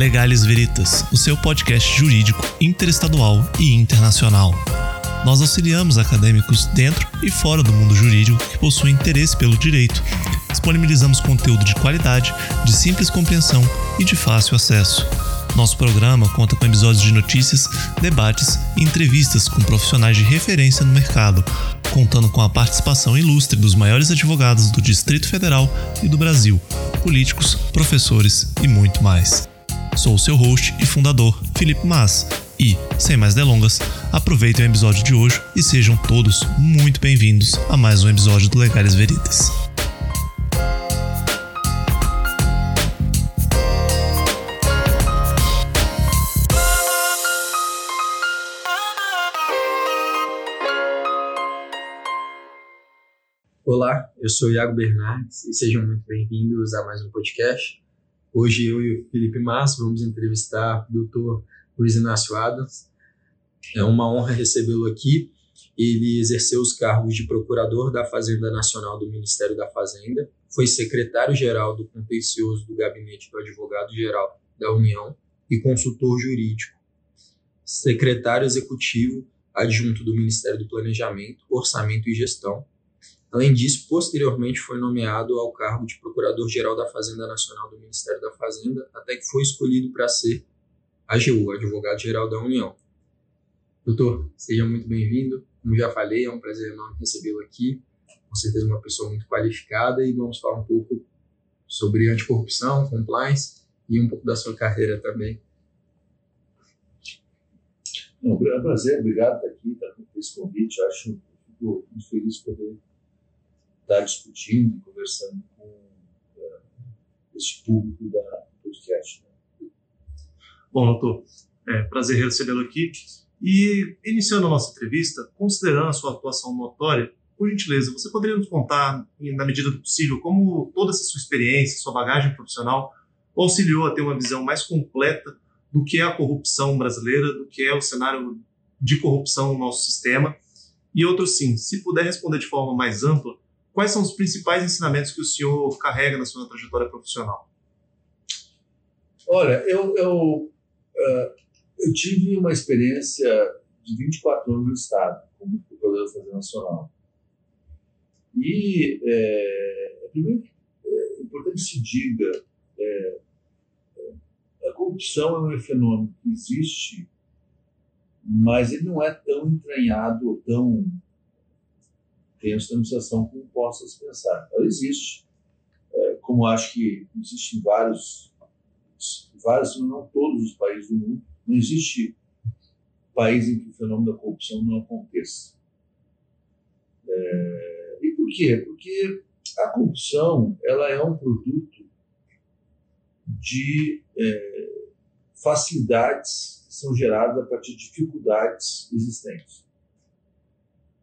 Legales Veritas, o seu podcast jurídico interestadual e internacional. Nós auxiliamos acadêmicos dentro e fora do mundo jurídico que possuem interesse pelo direito. Disponibilizamos conteúdo de qualidade, de simples compreensão e de fácil acesso. Nosso programa conta com episódios de notícias, debates e entrevistas com profissionais de referência no mercado, contando com a participação ilustre dos maiores advogados do Distrito Federal e do Brasil, políticos, professores e muito mais. Sou o seu host e fundador, Felipe Mas, e, sem mais delongas, aproveitem o episódio de hoje e sejam todos muito bem-vindos a mais um episódio do Legais Veritas. Olá, eu sou Iago Bernardes e sejam muito bem-vindos a mais um podcast. Hoje eu e o Felipe Massa vamos entrevistar o Dr. Luiz Inácio Adams. É uma honra recebê-lo aqui. Ele exerceu os cargos de Procurador da Fazenda Nacional do Ministério da Fazenda, foi secretário-geral do Contencioso do Gabinete do Advogado-Geral da União e consultor jurídico, secretário executivo adjunto do Ministério do Planejamento, Orçamento e Gestão, Além disso, posteriormente foi nomeado ao cargo de Procurador-Geral da Fazenda Nacional do Ministério da Fazenda, até que foi escolhido para ser AGU, Advogado-Geral da União. Doutor, seja muito bem-vindo. Como já falei, é um prazer enorme recebê-lo aqui. Com certeza uma pessoa muito qualificada e vamos falar um pouco sobre anticorrupção, compliance e um pouco da sua carreira também. Não, é um prazer, obrigado por estar aqui, tá, por esse convite. Eu acho, muito feliz de poder estar discutindo e conversando com uh, esse público da podcast. Né? Bom, doutor, é prazer recebê-lo aqui. E iniciando a nossa entrevista, considerando a sua atuação notória, por gentileza, você poderia nos contar, na medida do possível, como toda essa sua experiência, sua bagagem profissional auxiliou a ter uma visão mais completa do que é a corrupção brasileira, do que é o cenário de corrupção no nosso sistema? E outro sim, se puder responder de forma mais ampla, quais são os principais ensinamentos que o senhor carrega na sua trajetória profissional? Olha, eu, eu, uh, eu tive uma experiência de 24 anos no Estado, como procurador da Fazenda Nacional. E, é, primeiro, é importante que se diga, é, a corrupção é um fenômeno que existe, mas ele não é tão entranhado ou tão tem essa administração como possa se pensar. Ela existe, é, como acho que existe em vários, vários, não todos os países do mundo, não existe país em que o fenômeno da corrupção não aconteça. É, e por quê? Porque a corrupção ela é um produto de é, facilidades que são geradas a partir de dificuldades existentes.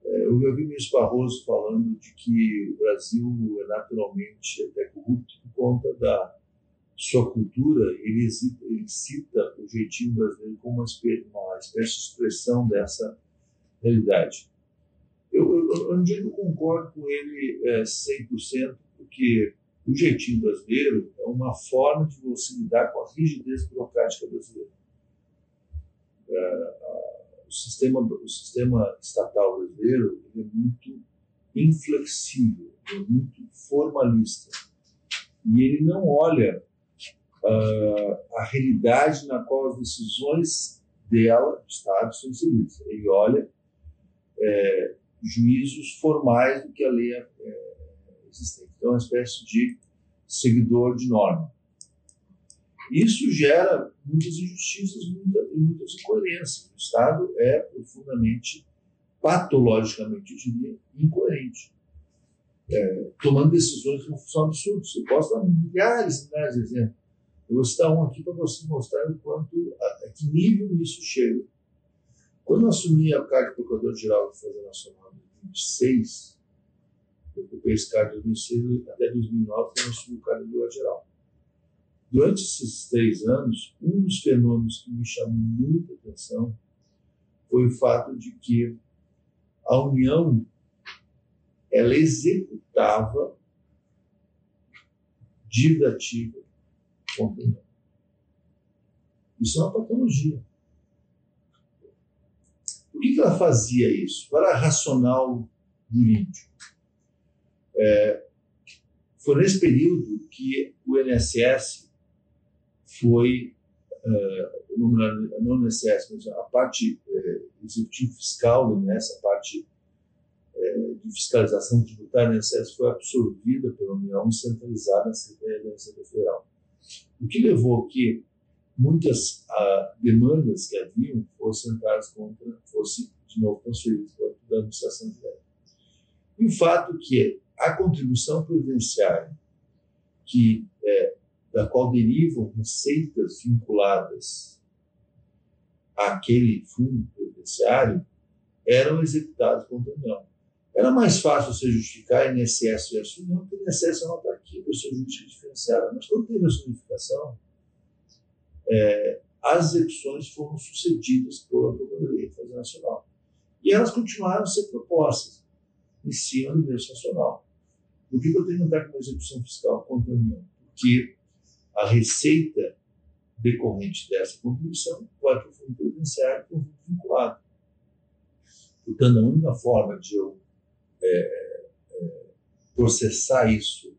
Eu ouvi o ministro Barroso falando de que o Brasil é naturalmente até corrupto por conta da sua cultura. Ele, cita, ele cita o jeitinho brasileiro como uma espécie, uma espécie de expressão dessa realidade. Eu, eu, eu não digo que concordo com ele é, 100%, porque o jeitinho brasileiro é uma forma de você lidar com a rigidez burocrática brasileira. É, o sistema, o sistema estatal brasileiro é muito inflexível, é muito formalista. E ele não olha uh, a realidade na qual as decisões dela, do Estado, são inseridas. Ele olha é, juízos formais do que a lei é, existente. Então, é uma espécie de seguidor de norma. Isso gera muitas injustiças e muitas incoerências. O Estado é profundamente, patologicamente, eu diria, incoerente. É, tomando decisões que são absurdas. Eu posso dar milhares e milhares de exemplos. Eu vou citar um aqui para você mostrar o quanto, a, a, que nível isso chega. Quando eu assumi a cargo de Procurador-Geral da Fazenda Nacional em 2006, eu ocupei esse cargo de 2006 até 2009, quando eu assumi o cargo de Procurador-Geral. Durante esses três anos, um dos fenômenos que me chamou muita atenção foi o fato de que a União ela executava dívida ativa contra União. Isso é uma patologia. Por que, ela fazia isso? Qual era a racional jurídico? É, foi nesse período que o INSS foi, uh, não o INSS, mas a parte uh, executivo fiscal do INSS, a parte uh, de fiscalização tributária do INSS foi absorvida pela União e centralizada na Receita Federal. O que levou que muitas uh, demandas que haviam fossem entradas contra, fossem de novo transferidas para a administração direta. E o fato que a contribuição previdenciária, que, da qual derivam receitas vinculadas àquele fundo previdenciário, eram executadas contra a União. Era mais fácil você justificar INSS versus União, porque o INSS não está aqui, pessoa jurídica diferenciada. Mas quando teve a unificação, é, as execuções foram sucedidas pela Procuradoria Nacional. E elas continuaram a ser propostas em cima do mesmo nacional. Por que eu tenho que entrar com uma execução fiscal contra a União? Porque a receita decorrente dessa contribuição vai para o fundo previdenciário o fundo vinculado. Portanto, a única forma de eu é, é, processar isso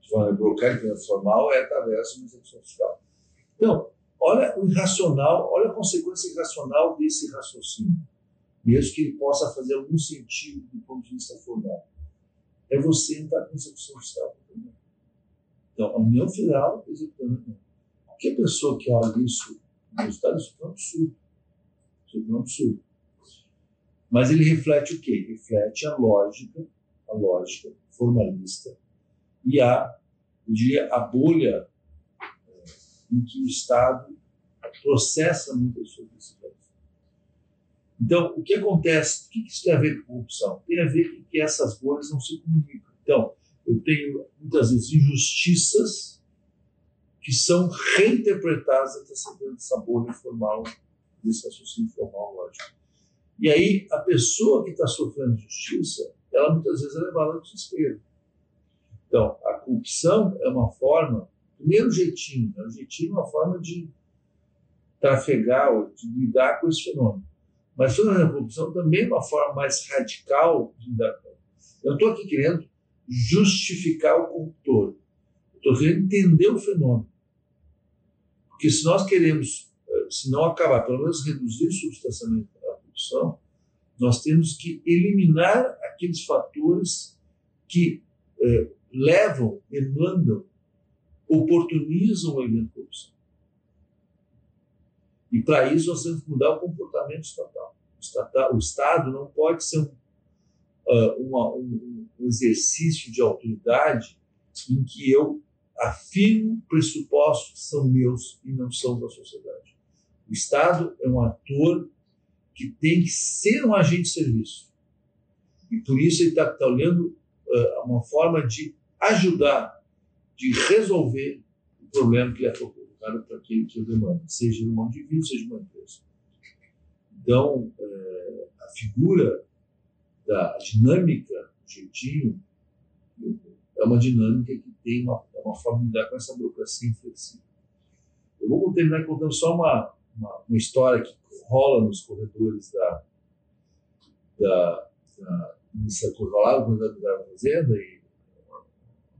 de forma burocrática e formal é através de uma execução fiscal. Então, olha o irracional, olha a consequência irracional desse raciocínio, mesmo que ele possa fazer algum sentido do ponto de vista formal é você entrar com execução fiscal. Então, a União Federal executando. Qualquer pessoa que olha isso no resultado, isso é um absurdo. Isso é um absurdo. Mas ele reflete o quê? Reflete a lógica, a lógica formalista e a, eu diria, a bolha é, em que o Estado processa muitas suas. Então, o que acontece? O que isso tem a ver com corrupção? Tem a ver com que essas bolhas não se comunicam. Então, eu tenho muitas vezes injustiças que são reinterpretadas dentro dessa bolha formal, desse raciocínio formal lógico. E aí, a pessoa que está sofrendo injustiça, ela muitas vezes é levada ao desespero. Então, a corrupção é uma forma, primeiro jeitinho, né? jeitinho é uma forma de trafegar ou de lidar com esse fenômeno. Mas toda a corrupção também é uma forma mais radical de lidar com Eu estou aqui querendo justificar o corruptor. Estou querendo entender o fenômeno. Porque se nós queremos, eh, se não acabar, pelo menos reduzir substancialmente a corrupção, nós temos que eliminar aqueles fatores que eh, levam, demandam, oportunizam o evento corrupção. E para isso nós temos que mudar o comportamento estatal. O, estatal, o Estado não pode ser um, uh, uma, um, um exercício de autoridade em que eu afirmo pressupostos que são meus e não são da sociedade. O Estado é um ator que tem que ser um agente de serviço. E por isso ele está tá olhando uh, uma forma de ajudar, de resolver o problema que ele é voltada para aquele que eu demando, seja de vida, seja uma empresa. Então, é, a figura da dinâmica, o jeitinho, é uma dinâmica que tem uma, é uma forma de lidar com essa burocracia inflexível. Eu vou terminar contando só uma, uma, uma história que rola nos corredores da, da, da Ministério Corvalado, da Fazenda, e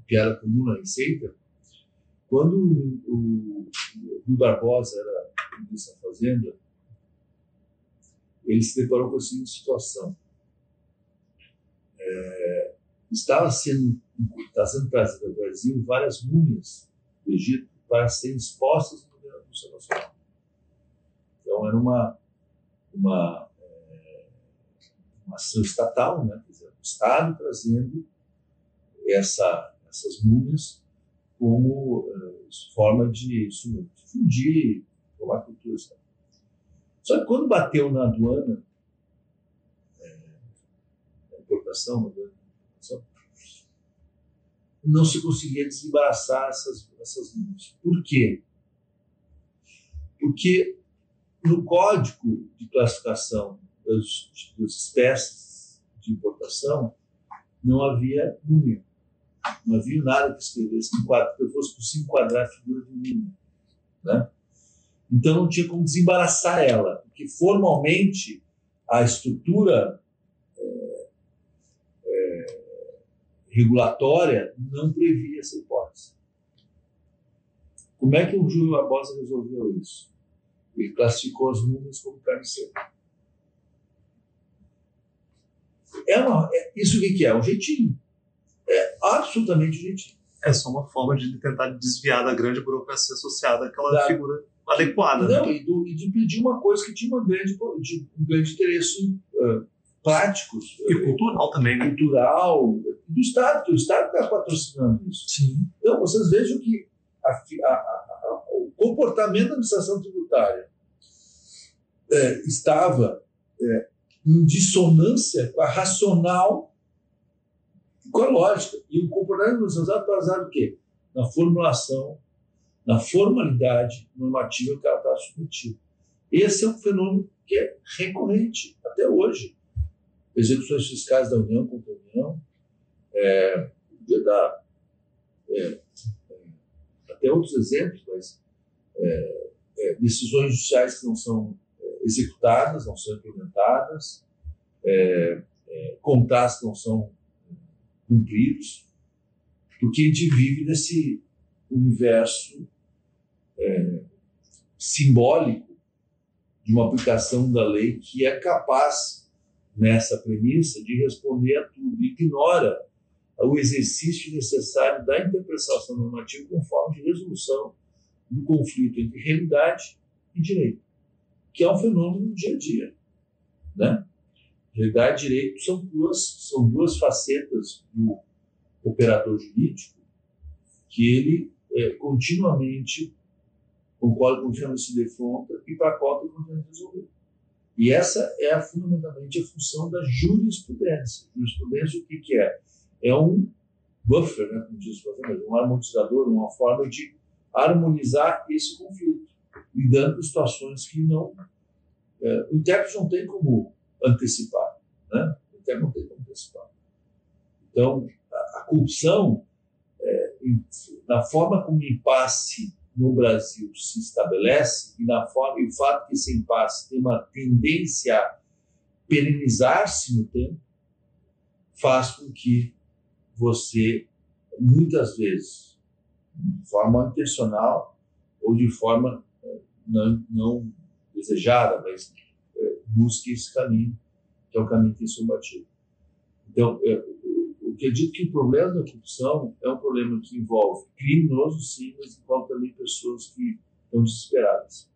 piada comum na Receita, quando o, o Barbosa era ministro da Fazenda, ele se deparou com a seguinte situação. É, estava sendo, está sendo trazida ao Brasil várias múmias do Egito para serem expostas no Museu Nacional. Então, era uma, uma, é, uma ação estatal, né? Quer dizer, o Estado trazendo essa, essas múmias como uh, forma de difundir, a cultura. Só que quando bateu na aduana, é, não se conseguia desembaraçar essas, essas. Por quê? Porque no código de classificação das, das espécies de importação não havia número. Não havia nada que escrevesse que fosse se enquadrar a figura de mínimo. Né? Então não tinha como desembaraçar ela, porque formalmente a estrutura é, é, regulatória não previa essa hipótese. Como é que o Júlio Barbosa resolveu isso? Ele classificou as nuvens como carne seca. É uma, é, isso o que, que é? Um jeitinho. É absolutamente um jeitinho. É só uma forma de tentar desviar da grande burocracia associada àquela da, figura adequada. Não, né? e, do, e, de pedir uma coisa que tinha uma grande, de, um grande interesse uh, prático. E cultural também, né? Cultural, do Estado, que o Estado está patrocinando isso. Sim. Então, vocês vejam que a, a, a, o comportamento da administração tributária é, estava é, em dissonância com a racional e com a lógica. E o comportamento da administração está baseado o quê? Na formulação na formalidade normativa que ela está submetida. Esse é um fenômeno que é recorrente até hoje. Execuções fiscais da União contra a União, é, dar é, é, até outros exemplos, mas é, é, decisões judiciais que não são executadas, não são implementadas, contratos que não são cumpridos, porque a gente vive nesse universo é, simbólico de uma aplicação da lei que é capaz, nessa premissa, de responder a tudo. Ignora o exercício necessário da interpretação normativa como forma de resolução do conflito entre realidade e direito, que é um fenômeno do dia a dia. Né? Realidade e direito são duas, são duas facetas do operador jurídico que ele é, continuamente com o qual ele se defronta e para a qual ele continua resolver. E essa é fundamentalmente a função da jurisprudência. Jurisprudência, o que, que é? É um buffer, né, como diz o um harmonizador, uma forma de harmonizar esse conflito, lidando com situações que não. É, o intérprete não tem como antecipar. Né? O intérprete não tem como antecipar. Então, a, a corrupção, é, na forma como o impasse no Brasil se estabelece e na forma e o fato que esse impasse tem uma tendência a perenizar-se no tempo faz com que você muitas vezes de forma intencional ou de forma eh, não, não desejada, mas é, busque esse caminho que é o caminho que tem sido batido. Então, acredito que o problema da corrupção é um problema que envolve criminosos, sim, mas envolve também pessoas que estão desesperadas.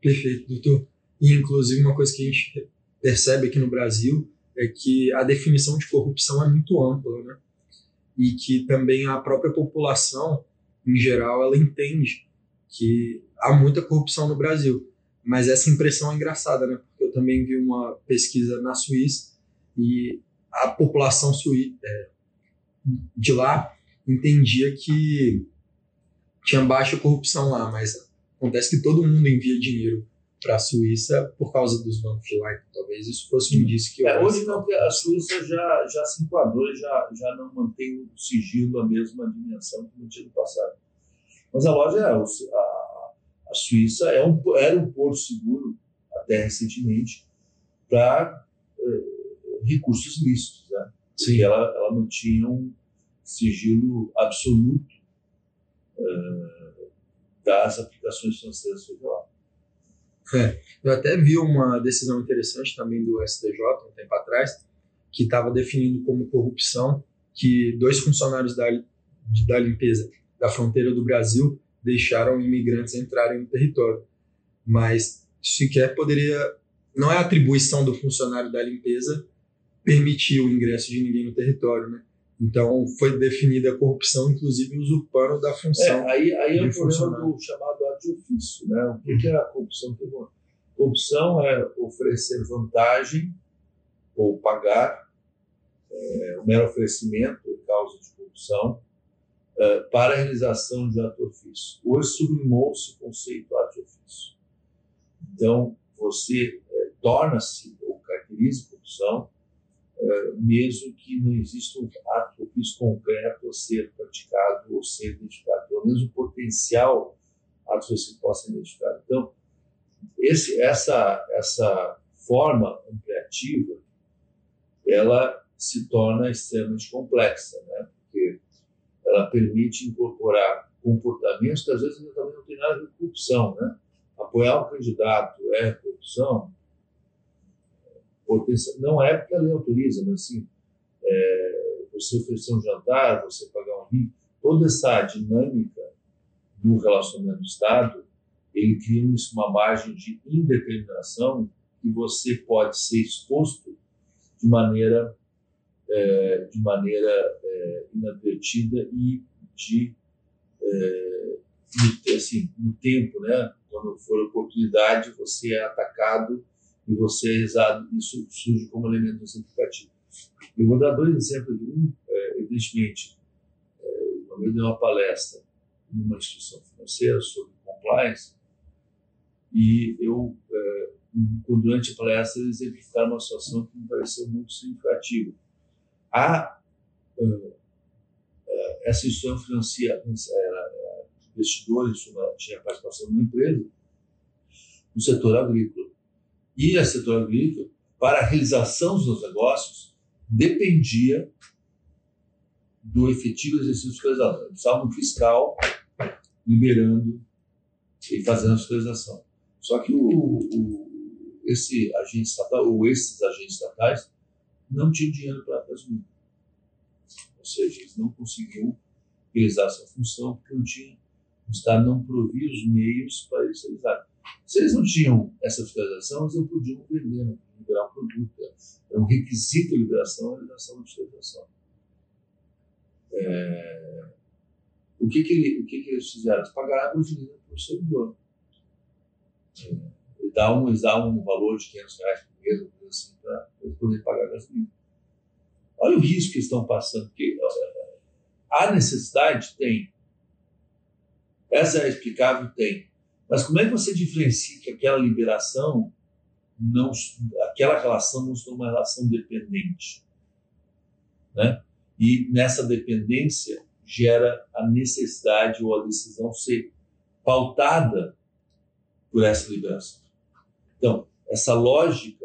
Perfeito, doutor. E, inclusive, uma coisa que a gente percebe aqui no Brasil é que a definição de corrupção é muito ampla, né? E que também a própria população, em geral, ela entende que há muita corrupção no Brasil. Mas essa impressão é engraçada, né? Porque eu também vi uma pesquisa na Suíça e a população é, de lá entendia que tinha baixa corrupção lá, mas acontece que todo mundo envia dinheiro para a Suíça por causa dos bancos de lá. Talvez isso fosse um indício que é, hoje não, porque a Suíça já já se enquadrou, já já não mantém o sigilo a mesma dimensão que no no passado. Mas a loja é a, a Suíça é um, era um porto seguro até recentemente para recursos lícitos. Né? Sim. Ela, ela mantinha um sigilo absoluto uh, das aplicações financeiras federais. É, eu até vi uma decisão interessante também do STJ, um tempo atrás, que estava definindo como corrupção que dois funcionários da, da limpeza da fronteira do Brasil deixaram imigrantes entrarem no território. Mas sequer poderia. Não é atribuição do funcionário da limpeza permitir o ingresso de ninguém no território, né? Então foi definida a corrupção, inclusive usurpando da função. É, aí, aí é o problema do chamado ato de ofício, né? O que, que é a corrupção? Corrupção é oferecer vantagem ou pagar é, o mero oferecimento em causa de corrupção é, para a realização de ato de ofício. Hoje sublimou-se o conceito ato de ofício. Então você é, torna-se ou caracteriza corrupção mesmo que não exista um ato concreto a ser praticado ou ser identificado. Pelo menos o potencial atos suicídio possam ser identificados. Então, esse, essa, essa forma ampliativa, ela se torna extremamente complexa, né? porque ela permite incorporar comportamentos que às vezes também não tem nada com corrupção. Né? Apoiar um candidato é corrupção? Não é porque a lei autoriza, mas assim, é, você oferecer um jantar, você pagar um vinho, toda essa dinâmica do relacionamento do Estado, ele cria uma margem de indeterminação que você pode ser exposto de maneira é, de maneira é, inadvertida e de é, no, assim, no tempo, né? Quando for oportunidade, você é atacado e você exado, isso surge como elemento exemplificativo. Eu vou dar dois exemplos. Um, é, evidentemente, é, uma vez dei uma palestra numa instituição financeira sobre compliance e eu, é, durante a palestra, eles exemplificaram uma situação que me pareceu muito significativa. A, é, é, essa instituição financia, era investidores, tinha participação numa empresa, no setor agrícola. E a setor agrícola, para a realização dos negócios, dependia do efetivo exercício fiscalizador. Eles precisavam um fiscal liberando e fazendo a fiscalização. Só que o, o, esse agente estatal, ou esses agentes estatais, não tinham dinheiro para assumir. Ou seja, eles não conseguiam realizar essa função porque não tinha, o Estado não provia os meios para eles realizarem. Se eles não tinham essa fiscalização, eles não podiam vender, não podiam liberar um produto. É um requisito de liberação a realização da fiscalização. É... O, que, que, ele, o que, que eles fizeram? Eles pagaram a gasolina para o servidor. É... E dá um, eles um valor de 500 reais por mês, assim, para eles poderem pagar a gasolina. Olha o risco que estão passando, porque a necessidade tem. Essa é explicável? Tem. Mas como é que você diferencia que aquela liberação não, aquela relação não se uma relação dependente, né? E nessa dependência gera a necessidade ou a decisão ser pautada por essa liberação. Então, essa lógica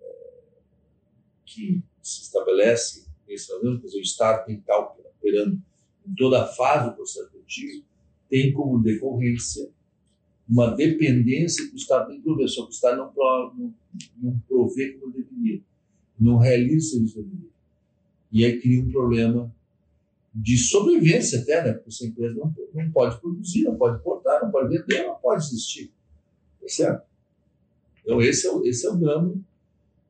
é, que se estabelece nesse momento, quer dizer, o Estado tem estar operando em toda a fase do processo produtivo, tem como decorrência uma dependência que o Estado tem que prover, só que o Estado não, não, não provê como deveria, não realiza o serviço. E aí cria um problema de sobrevivência até, né? porque essa empresa não, não pode produzir, não pode importar, não pode vender, não pode existir. Tá certo? Então, esse é, o, esse é o drama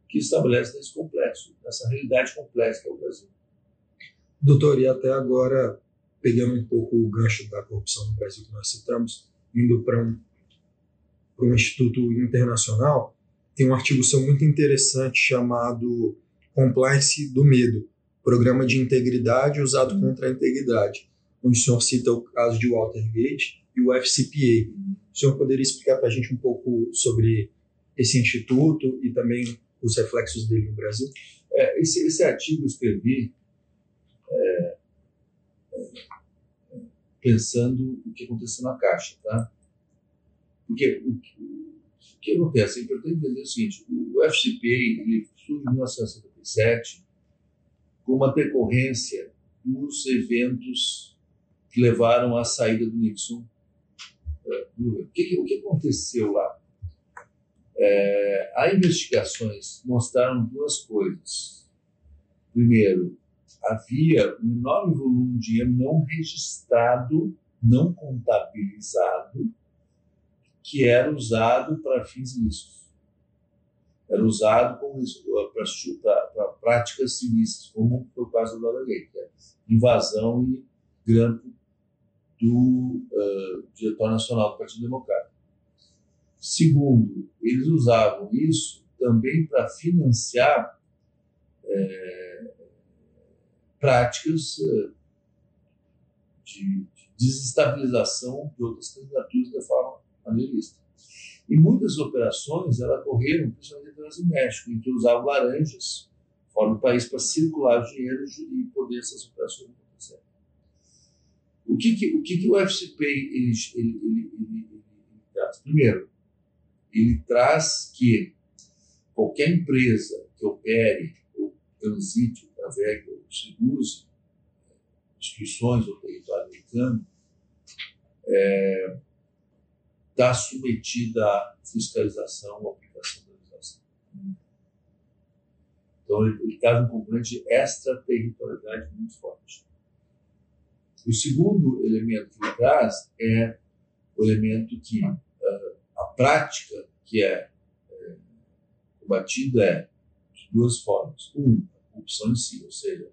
que estabelece nesse complexo, nessa realidade complexa que é o Brasil. Doutor, e até agora, pegando um pouco o gancho da corrupção no Brasil que nós citamos, indo para um, um instituto internacional, tem um artigo seu muito interessante chamado Compliance do Medo, Programa de Integridade usado contra a integridade, onde o senhor cita o caso de Watergate e o FCPA. O senhor poderia explicar para a gente um pouco sobre esse instituto e também os reflexos dele no Brasil? É, esse, esse artigo eu escrevi é, pensando o que aconteceu na Caixa, tá? Porque o que, o que acontece? É importante entender o seguinte: o FCPA ele surge em 1977 com uma decorrência dos eventos que levaram à saída do Nixon. É, o que, o que aconteceu lá? É, as investigações mostraram duas coisas. Primeiro, havia um enorme volume de dinheiro não registrado, não contabilizado, que era usado para fins ilícitos. Era usado para práticas ilícitas, como foi o caso do Watergate, que é invasão e grampo do uh, Diretório Nacional do Partido Democrático. Segundo, eles usavam isso também para financiar é, práticas eh, de desestabilização de outras candidaturas de forma maneirista. E muitas operações elas ocorreram, principalmente através do México, em que usavam laranjas fora do país para circular dinheiro e poder essas operações acontecer. O que, que, o, que, que o FCP ele, ele, ele, traz? Primeiro, ele traz que qualquer empresa que opere ou transite através ou se use instituições do território americano é, tá submetida à fiscalização ou aplicação da legislação. Então, ele, traz um componente de extraterritorialidade muito forte. O segundo elemento que ele traz é o elemento que uh, a prática que é, é combatida é de duas formas. Um, a corrupção em si, ou seja,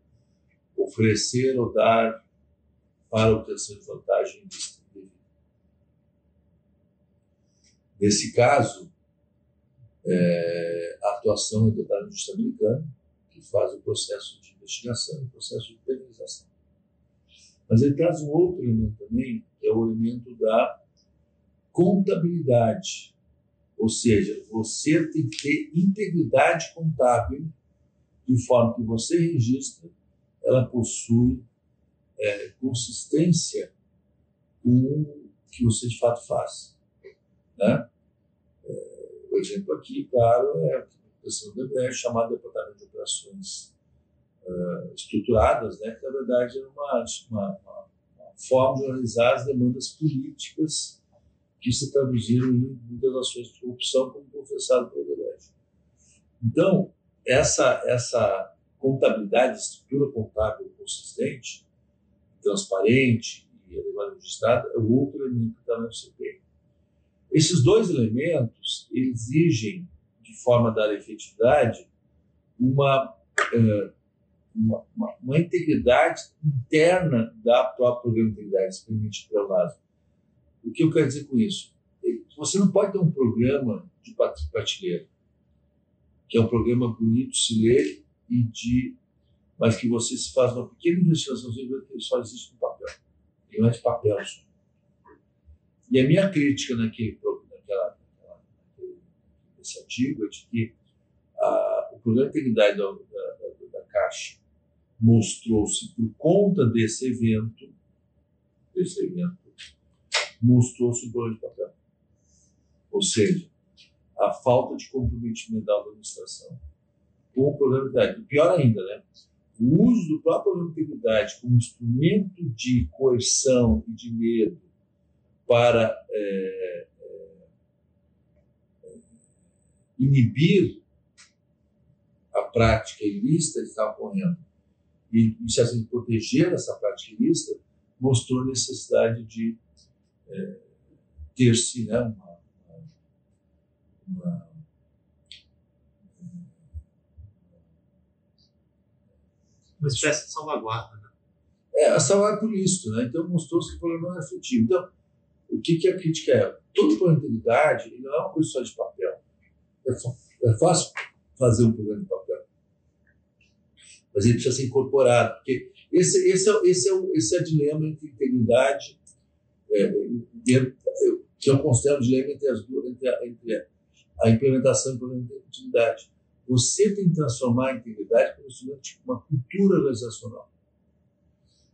oferecer ou dar para obtenção de vantagem. Nesse caso, é, a atuação é do Departamento de Justiça americano, que faz o processo de investigação e o processo de penalização. Mas ele traz um outro elemento também, que é o elemento da contabilidade. Ou seja, você tem que ter integridade contábil, de forma que você registra, ela possui é, consistência com o que você de fato faz. Né? É, o exemplo aqui, claro, é a do chamado Departamento de Operações uh, estruturadas, né, que na verdade é uma, uma, uma, forma de analisar as demandas políticas que se traduziram em muitas ações de corrupção, como confessado pelo DBR. Então, essa, essa contabilidade, estrutura contábil consistente, transparente e elevada registrada é o outro elemento que está no CPI. Esses dois elementos exigem, de forma a dar efetividade, uma, uh, uma, uma, uma, integridade interna da própria programa de integridade experimente pelo lado. O que eu quero dizer com isso? Você não pode ter um programa de prateleira, que é um programa bonito, se lê, e de, mas que você se faz uma pequena investigação, só existe no papel. Ele não é papel só. E a minha crítica naquele, naquela, nesse artigo é de que a, o programa de integridade da, da, Caixa mostrou-se por conta desse evento, desse evento, mostrou-se um problema de papel. Ou seja, a falta de comprometimento da administração com o programa de. Pior ainda, né? o uso do próprio programa de integridade como instrumento de coerção e de medo para é, é, inibir a prática ilícita que estava ocorrendo e, se assim, proteger essa prática ilícita, mostrou a necessidade de é, ter-se né, uma, uma, uma espécie de salvaguarda. Né? É, a salvaguarda por isso, né? Então mostrou-se que o problema não é efetivo. Então, o que, que a crítica é? De integridade não é uma coisa só de papel. É, é fácil fazer um programa de papel. Mas ele precisa ser incorporado, porque esse, esse, é, esse, é, o, esse é o dilema entre integridade, é, que eu considero o dilema entre, as duas, entre, a, entre a implementação e de integridade. Você tem que transformar a integridade como instrumento de uma cultura organizacional.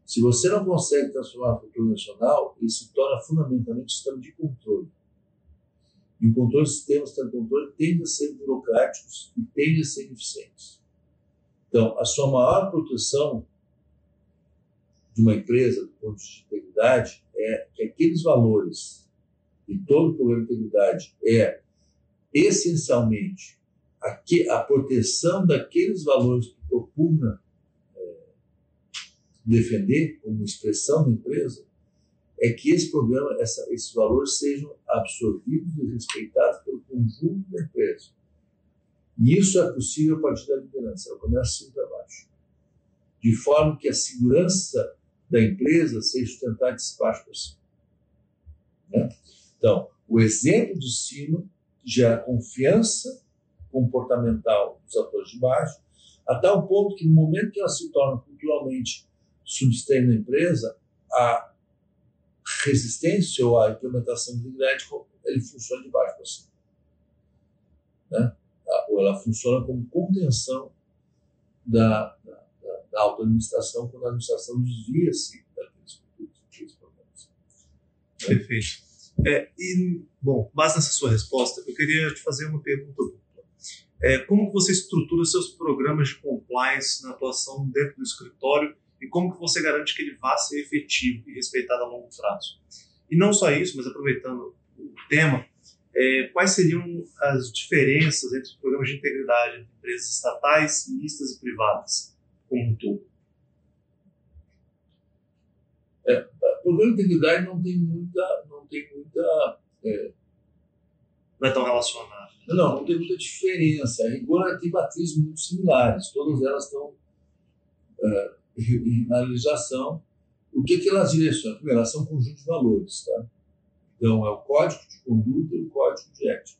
Se você não consegue transformar a cultura nacional, ele se torna fundamentalmente um sistema de controle. E o controle sistemas de controle tende a ser burocráticos e tende a ser ineficientes. Então, a sua maior proteção de uma empresa, do ponto de integridade, é que aqueles valores e todo o programa de integridade é essencialmente a, a proteção daqueles valores que propugna defender como expressão da empresa é que esse programa, essa, esses valores sejam absorvidos e respeitados pelo conjunto da empresa. E isso é possível a partir da liderança, ela começa assim para baixo. De forma que a segurança da empresa seja sustentada de baixo para cima. Né? Então, o exemplo de cima gera confiança comportamental dos atores de baixo, até o ponto que no momento que ela se torna culturalmente subsistente na empresa, a resistência ou a implementação de ingredientes ele funciona de baixo para cima. Né? Ou ela funciona como contenção da, da, da, auto-administração quando a administração desvia-se daqueles, daqueles problemas. Perfeito. É, e, bom, base nessa sua resposta, eu queria te fazer uma pergunta dupla. É, como você estrutura seus programas de compliance na atuação dentro do escritório e como que você garante que ele vá ser efetivo e respeitado a longo prazo? E não só isso, mas aproveitando o tema, é, quais seriam as diferenças entre os programas de integridade entre empresas estatais, mistas e privadas, como um todo? É, o programa de integridade não tem muita, não tem muita é, não é tão relacionado. Não, não tem muita diferença. A rigor tem matrizes muito similares. Todas elas estão é, na legislação. O que, que elas direcionam? Primeiro, elas são conjuntos de valores. Tá? Então, é o código de conduta e o código de ética.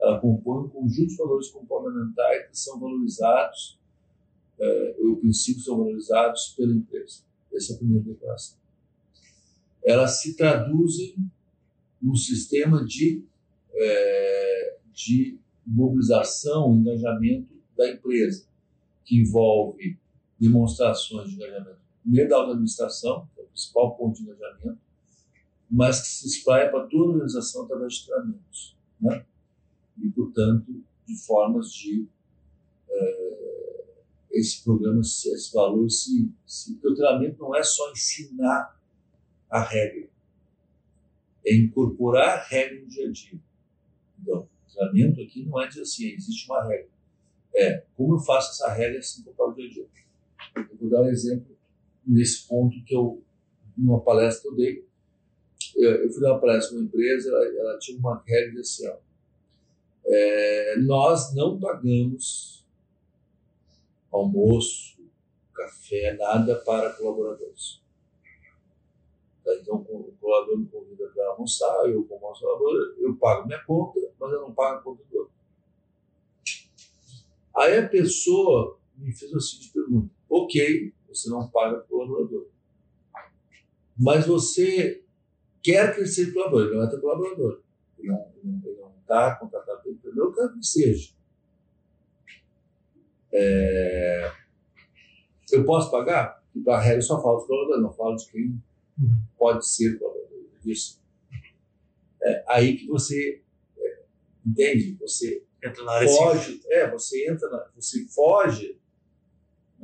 Ela compõe um conjunto de valores complementares que são valorizados, é, os princípios são valorizados pela empresa. Essa é a primeira declaração. Elas se traduzem num sistema de é, de mobilização, engajamento da empresa, que envolve demonstrações de engajamento, primeiro da administração, que é o principal ponto de engajamento, mas que se espraia para toda a organização através de treinamentos. Né? E, portanto, de formas de é, esse programa, esse valor, se, se, o treinamento não é só ensinar a regra, é incorporar a regra no dia a dia. Então, treinamento aqui não é dizer assim, existe uma regra. É, como eu faço essa regra assim para o dia a dia? Eu vou dar um exemplo nesse ponto que eu, numa palestra que eu dei, eu, fui dar uma palestra numa empresa, ela, ela tinha uma regra assim, ó, é, nós não pagamos almoço, café, nada para colaboradores. Tá? Então, o colaborador me convida para almoçar, eu, como colaborador, eu pago minha conta, mas eu não pago a conta do outro. Aí a pessoa me fez a seguinte pergunta: ok, você não paga o colaborador, mas você quer crescer colaborador, ele não é teu colaborador, ele não está contratado pelo empreendedor, eu quero que seja. É, eu posso pagar? A regra só fala de colaborador, não fala de quem pode ser disso. É aí que você é, entende, você entra na área foge, é, você entra, na, você foge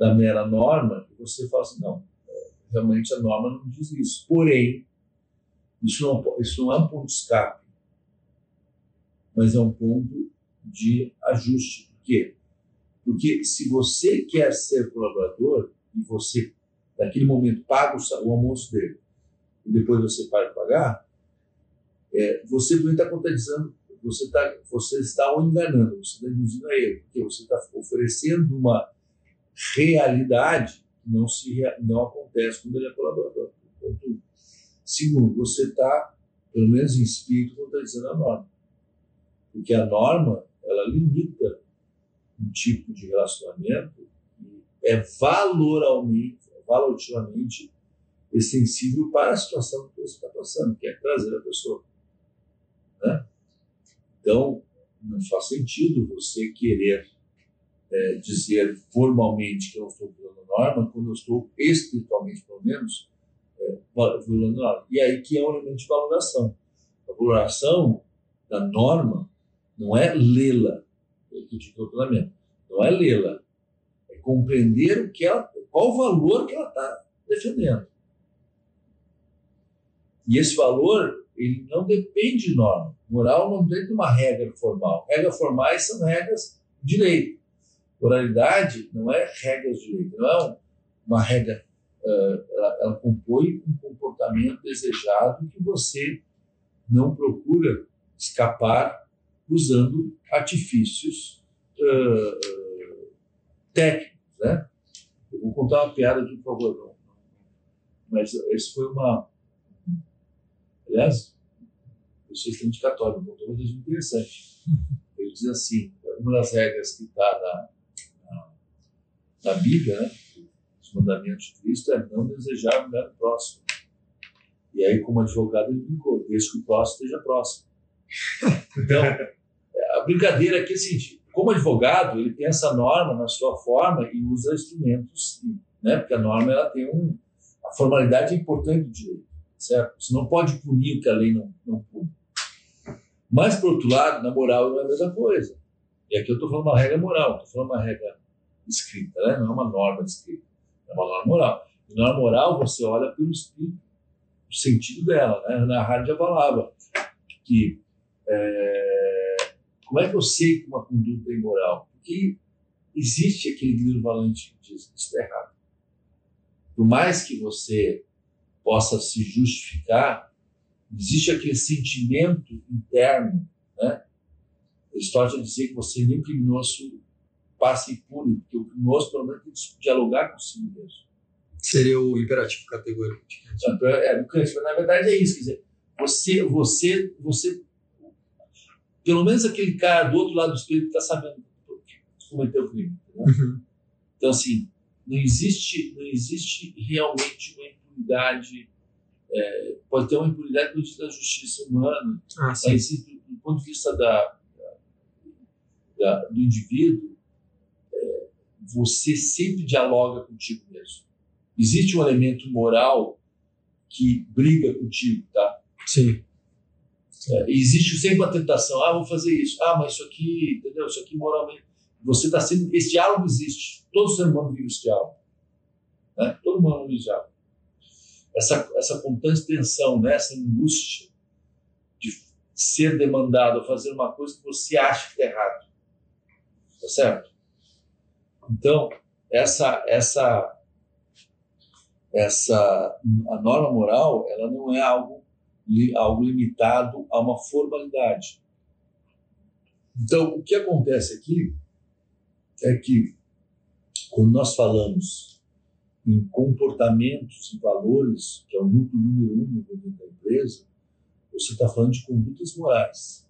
da mera norma você fala assim, não, é, realmente a norma não diz isso. Porém, isso não, isso não é um ponto de escape, mas é um ponto de ajuste. Por quê? Porque se você quer ser colaborador e você, naquele momento, paga o, o almoço dele, e depois você para de pagar, é, você também está contradizendo, você, tá, você está o enganando, você está induzindo a ele, porque você está oferecendo uma realidade não, se, não acontece quando ele é colaborador. Segundo, você está, pelo menos em espírito, contradizendo a norma. Porque a norma, ela limita um tipo de relacionamento que é valoralmente, valoralmente e sensível para a situação que você está passando, que é trazer a pessoa. Né? Então, não faz sentido você querer é, dizer formalmente que eu estou violando norma quando eu estou espiritualmente, pelo menos, é, violando norma. E aí que é um elemento de valoração. A valoração da norma não é lê-la, não é lê-la, é compreender o que ela, qual o valor que ela está defendendo. E esse valor, ele não depende de norma. Moral não depende de uma regra formal. Regras formais são regras de lei. Moralidade não é regras de lei, não é uma regra. Uh, ela, ela compõe um comportamento desejado que você não procura escapar usando artifícios uh, técnicos. Né? Eu vou contar uma piada aqui, por favor. Mas isso foi uma, Aliás, eu sou estudante católico, então uma coisa interessante. Ele diz assim: uma das regras que está na, na, Bíblia, né, os mandamentos de Cristo, é não desejar o mulher próximo. E aí, como advogado, ele brincou: desde que o próximo esteja próximo. Então, a brincadeira aqui é a seguinte: como advogado, ele tem essa norma na sua forma e usa instrumentos, né, porque a norma ela tem um. A formalidade é importante do direito. certo? Você não pode punir o que a lei não, não pune. Mas, por outro lado, na moral não é a mesma coisa. E aqui eu estou falando uma regra moral, estou falando uma regra escrita, né? não é uma norma escrita, é uma norma moral. E norma moral você olha pelo espírito, o sentido dela. Né? Na rádio já falava que é, como é que eu sei que uma conduta é imoral? Porque existe aquele grilo valente que diz que isso está errado. Por mais que você possa se justificar, existe aquele sentimento interno, né? De dizer que você nem criminoso passa impune, porque o pelo menos tem que dialogar consigo mesmo. Seria o imperativo categórico. É, do Kant, mas na verdade é isso, quer dizer, você, você, você, pelo menos aquele cara do outro lado do espelho está sabendo que cometeu o crime. Uhum. Então, assim, não existe, não existe realmente uma impunidade. É, pode ter uma impunidade do da justiça humana, ah, mas do, do, ponto de vista da, da do indivíduo, é, você sempre dialoga contigo mesmo. Existe um elemento moral que briga contigo, tá? Sim. É, existe sempre a tentação, ah, vou fazer isso, ah, mas isso aqui, entendeu? Isso aqui moralmente. Você está sendo. Esse diálogo existe. Todo ser humano vive esse diálogo. Né? Todo mundo vive esse diálogo. Essa, essa constante tensão, né? essa angústia de ser demandado a fazer uma coisa que você acha que está errado. Tá certo? Então, essa, essa, essa a norma moral, ela não é algo, algo limitado a uma formalidade. Então, o que acontece aqui é que, quando nós falamos em comportamentos e valores, que é o núcleo número um dentro da empresa, você está falando de condutas morais.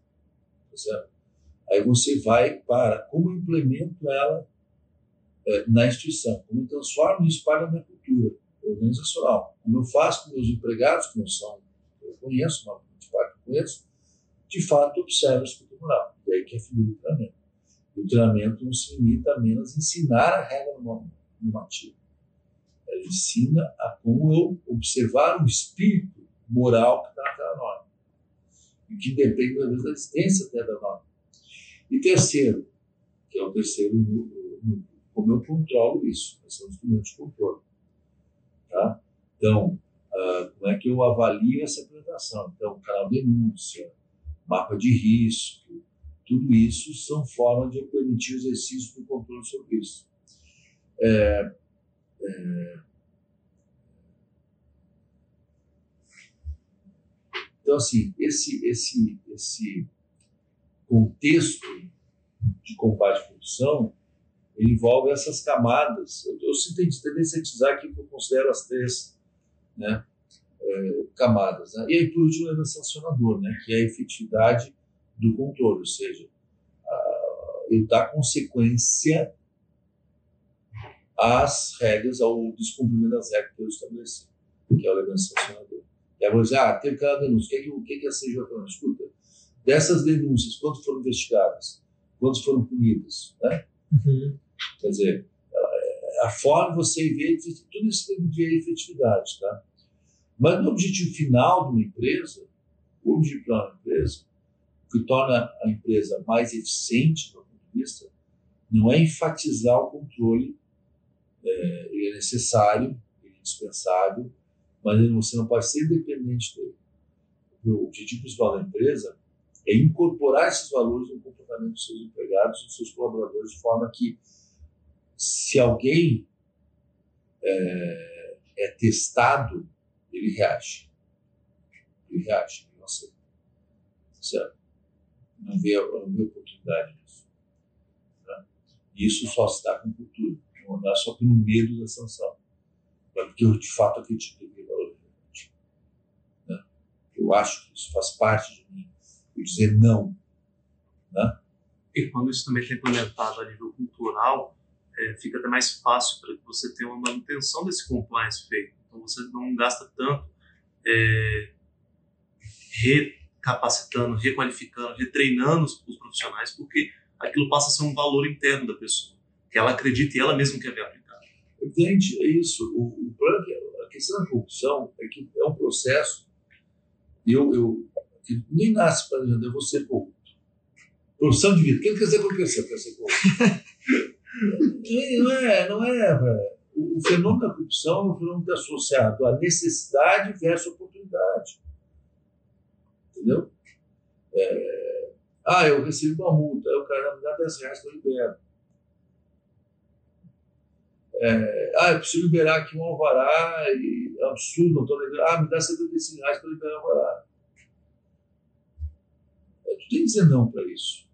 Tá certo? Aí você vai para como eu implemento ela é, na instituição, como transformo isso para a minha cultura organizacional, como eu faço com meus empregados, que não são, eu conheço, uma parte conheço, de fato observo esse cultura moral. E aí que é a figura do treinamento. O treinamento não se limita a ensinar a regra normativa. Ele ensina a como eu observar o espírito moral que está naquela norma. E que depende, às da existência até da norma. E terceiro, que é o terceiro núcleo, como eu controlo isso? Quais são os instrumentos de controle? Tá? Então, uh, como é que eu avalio essa apresentação? Então, canal denúncia, mapa de risco, tudo isso são formas de eu permitir o exercício do controle sobre isso. É, é, então, assim, esse, esse, esse contexto de combate à corrupção envolve essas camadas. Eu, eu sintetizar aqui que eu considero as três né, é, camadas. Né? E aí, por último, o sancionador, né, que é a efetividade do controle, ou seja, ele dá consequência às regras, ao descumprimento das regras que eu estabeleci, que é o elemento sancionador. E aí você, ah, teve aquela denúncia, o que, é que, que, é a CJ? Escuta, dessas denúncias, quantas foram investigadas? Quantas foram punidas? Né? Uhum. Quer dizer, a forma você vê, tudo isso tem ver efetividade. Tá? Mas no objetivo final de uma empresa, o objetivo final da empresa, que torna a empresa mais eficiente do ponto de vista, não é enfatizar o controle, é, ele é necessário, ele é indispensável, mas você não pode ser dependente dele. O objetivo principal da empresa é incorporar esses valores no comportamento dos seus empregados e dos seus colaboradores, de forma que, se alguém é, é testado, ele reage. Ele reage, ele não aceita. Certo? não vê, não vê oportunidade nisso. Né? Isso só se dá com cultura, não dá só pelo medo da sanção, mas porque eu de fato acredito que valor relevante. Né? Eu acho que isso faz parte de mim, eu dizer não. Né? E quando isso também está implementado a nível cultural, é, fica até mais fácil para que você tenha uma manutenção desse compliance feito. Então você não gasta tanto é, re, capacitando, requalificando, retreinando os, os, profissionais, porque aquilo passa a ser um valor interno da pessoa, que ela acredita e ela mesma quer ver aplicado. Evidente, é isso. O, o que a questão da corrupção é que é um processo Eu, eu, nem nasce para dizer, eu vou ser corrupto. Profissão de vida. Quem quer ser corrupto? Quer ser corrupto. Não é, não é. O, fenômeno da corrupção é um fenômeno associado à necessidade versus oportunidade. Entendeu? É, ah, eu recebi uma multa, aí o cara me dá 10 reais que eu libero. É, ah, eu preciso liberar aqui um alvará, e é absurdo, não estou liberando. Ah, me dá 75 reais para liberar o alvará. É, tu tem que dizer não para isso.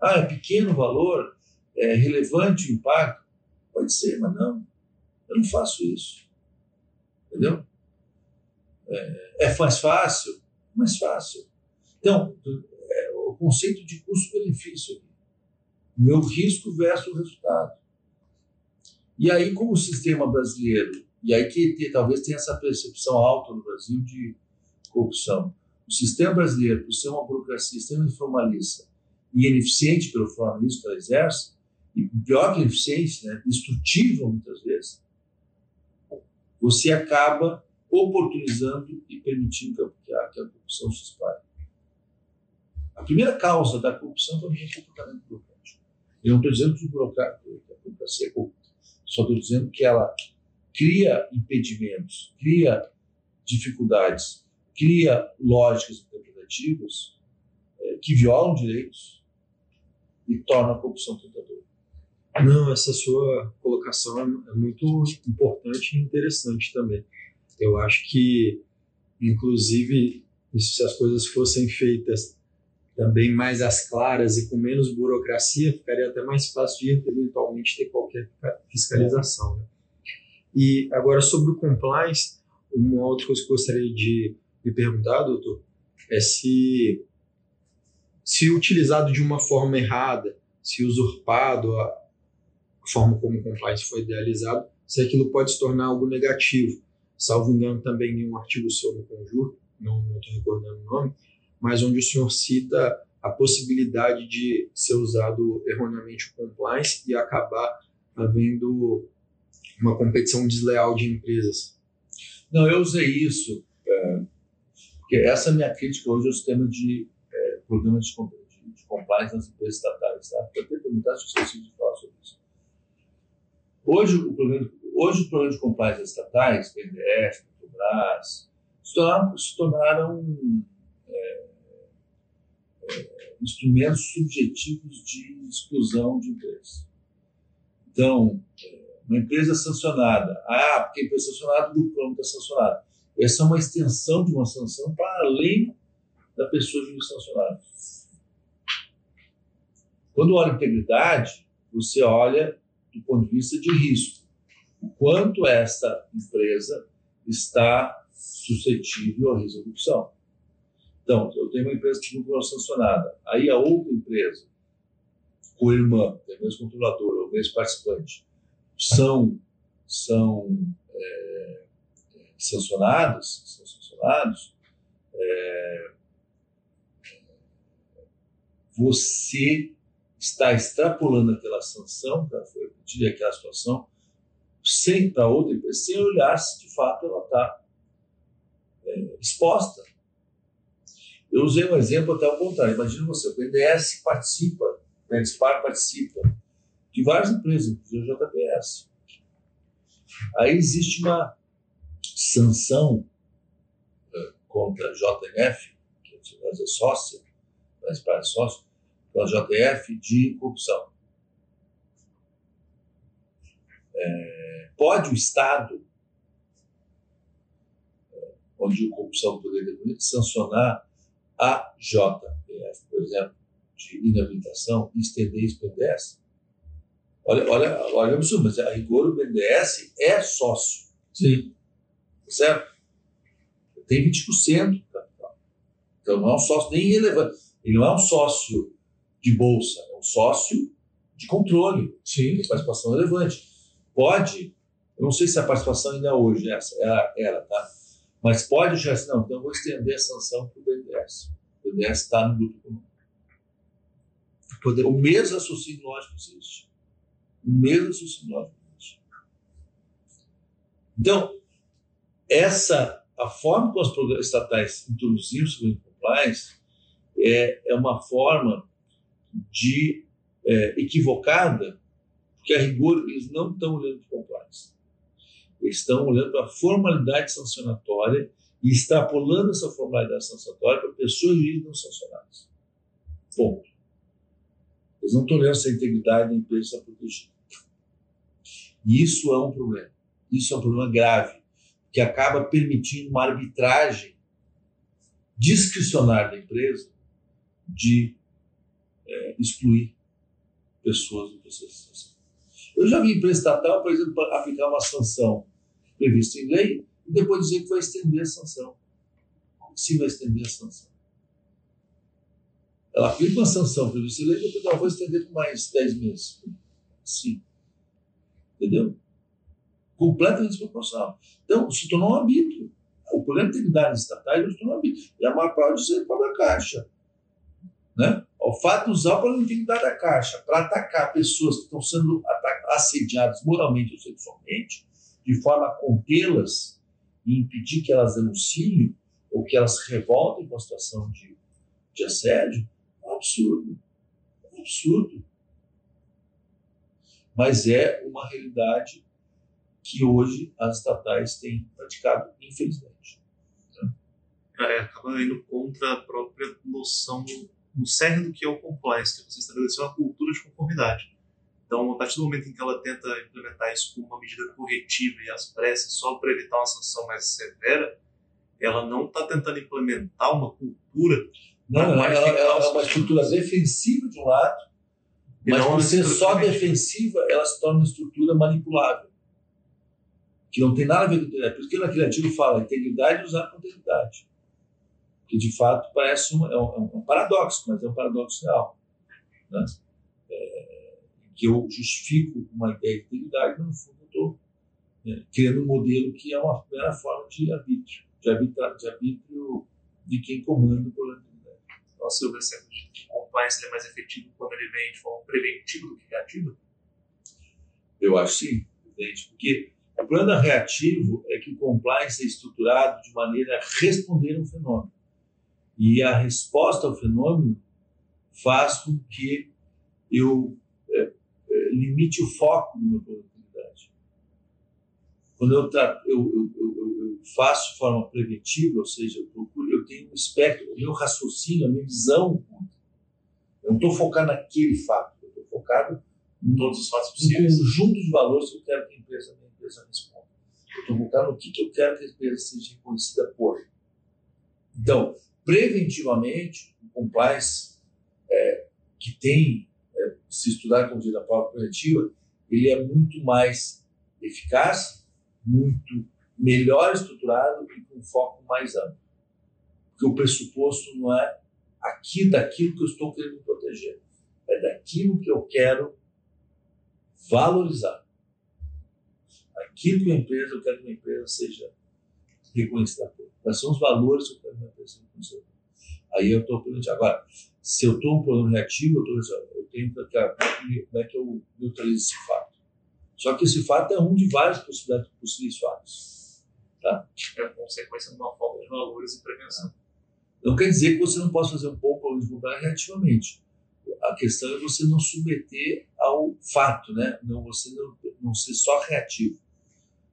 Ah, é pequeno valor, é relevante o impacto. Pode ser, mas não. Eu não faço isso. Entendeu? É, é mais fácil? Mais fácil. Então, é, o conceito de custo-benefício. Meu risco versus o resultado. E aí, como o sistema brasileiro, e aí que talvez tenha essa percepção alta no Brasil de corrupção, o sistema brasileiro, por ser uma burocracia extremamente formalista e ineficiente pelo formalismo que ela exerce, e ineficiente, né, destrutiva muitas vezes, você acaba oportunizando e permitindo que a, que a corrupção se espalhe. A primeira causa da corrupção também é o comportamento burocrático. Eu não estou dizendo que, o que a burocracia é corrupta. Só estou dizendo que ela cria impedimentos, cria dificuldades, cria lógicas interpretativas é, que violam direitos e torna a corrupção tentadora. Não, essa sua colocação é muito importante e interessante também. Eu acho que, inclusive, se as coisas fossem feitas também mais às claras e com menos burocracia, ficaria até mais fácil de eventualmente ter qualquer fiscalização. Né? E agora, sobre o compliance, uma outra coisa que eu gostaria de me perguntar, doutor, é se, se utilizado de uma forma errada, se usurpado forma como o compliance foi idealizado, se aquilo pode se tornar algo negativo. Salvo engano, também em um artigo sobre o Conjur, não estou recordando o nome, mas onde o senhor cita a possibilidade de ser usado erroneamente o compliance e acabar havendo uma competição desleal de empresas. Não, eu usei isso, é, porque essa é minha crítica hoje ao sistema de é, programas de, de, de, compliance nas empresas estatais. Tá? Eu até perguntar se eu esqueci de falar sobre isso. Hoje, o problema, hoje o problema de compliance estatais, BNDES, Petrobras, se tornaram, se tornaram é, é, instrumentos subjetivos de exclusão de interesse. Então, uma empresa sancionada, ah, porque a empresa sancionada, o plano está sancionado. Essa é uma extensão de uma sanção para além da pessoa jurídica sancionada. Quando olha integridade, você olha do ponto de vista de risco. O quanto esta empresa está suscetível à corrupção. Então, eu tenho uma empresa que não sancionada. Aí a outra empresa, co-irmã, é o mesmo controlador, o mesmo participante, são, são é, sancionados, são sancionados, é, você está extrapolando aquela sanção, que foi pedida aquela situação, sem para outra empresa, sem olhar se de fato ela está é, exposta. Eu usei um exemplo até ao contrário. Imagina você, o BNDES participa, o BNDESPAR participa de várias empresas, inclusive o JBS. Aí existe uma sanção é, contra a JNF, que é sócia, BNDESPAR é sócio, pela JF de corrupção. É, pode o Estado, é, onde a corrupção poderia sancionar a JPF, por exemplo, de inabilitação e estender isso para o BNDES? Olha, olha, olha o absurdo, mas a rigor o BNDES é sócio. Sim. Certo? Tem 20% do capital. Então não é um sócio nem relevante. Ele não é um sócio de bolsa, é um sócio de controle. Sim. Tem participação relevante. Pode, eu não sei se a participação ainda é hoje essa, era, era tá? Mas pode já assim, não, então eu vou estender a sanção para o BNDES. O BNDES está no grupo comum. Poder... O mesmo raciocínio lógico existe. O mesmo raciocínio lógico existe. Então, essa a forma como as estatais introduziram o compliance é, é uma forma de é, equivocada, porque a rigor eles não estão olhando para compliance. Eles estão olhando para a formalidade sancionatória e extrapolando essa formalidade sancionatória para pessoas jurídicas não sancionadas. Ponto. Eles não estão olhando se a integridade da empresa está protegida. E isso é um problema. Isso é um problema grave, que acaba permitindo uma arbitragem discricionária da empresa de é, excluir pessoas do processo de sanção. Eu já vi empresa estatal, por exemplo, aplicar uma sanção prevista em lei e depois dizer que vai estender a sanção. Assim vai estender a sanção? Ela aplica uma sanção prevista em lei e depois ela vai estender por mais 10 meses. Sim. Entendeu? Completamente desproporcional. Então, se tornou um arbítrio. O problema de integridade estatais se tornou um arbítrio. E a maior parte disso é para a Caixa. Né? O fato de usar o problema de integridade da Caixa para atacar pessoas que estão sendo assediadas moralmente ou sexualmente, de forma a contê-las e impedir que elas denunciem ou que elas se revoltem com a situação de, de assédio, é um absurdo. É um absurdo mas é uma realidade que hoje as estatais têm praticado, infelizmente. É, acaba indo contra a própria noção no cerne do que é o compliance, que você estabeleceu uma cultura de conformidade. Então, a partir do momento em que ela tenta implementar isso como uma medida corretiva e às pressas só para evitar uma sanção mais severa, ela não está tentando implementar uma cultura. Não, ela, ela, ela é uma estrutura defensiva de um lado mas por ser só defensiva, ela se torna uma estrutura manipulável. Que não tem nada a ver com. Por isso que naquele artigo fala integridade usar com integridade. Que de fato parece um, é um, é um, paradoxo, mas é um paradoxo real. Né? É, que eu justifico uma ideia de integridade, mas no fundo eu estou é, criando um modelo que é uma primeira forma de arbítrio, de, arbitra, de arbítrio de quem comanda o problema de integridade. Nossa, Silvia, compliance é mais efetivo quando ele vem de forma preventiva do que reativa? Eu acho sim, evidente, porque o plano reativo é que o compliance é estruturado de maneira a responder a um fenômeno. E a resposta ao fenômeno faz com que eu é, é, limite o foco do meu plano de atividade. Quando eu, eu, eu, eu, faço de forma preventiva, ou seja, eu procuro, eu tenho um espectro, o meu raciocínio, a minha visão eu não estou focado naquele fato, eu estou focado em todos os fatos possíveis. Um conjunto de valores que eu quero que a empresa, a minha empresa responda. Eu estou focado no que, que eu quero que a empresa seja reconhecida por. Então, preventivamente, o compliance é, que tem é, se estudar como diz a prova preventiva, ele é muito mais eficaz, muito melhor estruturado e com foco mais amplo. Porque o pressuposto não é aqui daquilo que eu estou querendo proteger. É daquilo que eu quero valorizar. Aquilo que a empresa, eu quero que a empresa seja reconhecida por. Quais são os valores que eu quero seja reconhecida por. Aí eu estou perguntando. Agora, se eu estou um problema reativo, eu, tô eu tenho que. Como é que eu neutralizo esse fato? Só que esse fato é um de vários possibilidades, possíveis fatos. Tá? É consequência de uma falta de valores e prevenção. Não quer dizer que você não possa fazer um bom plano de reativamente. A questão é você não submeter ao fato, né? Não você não, não ser só reativo.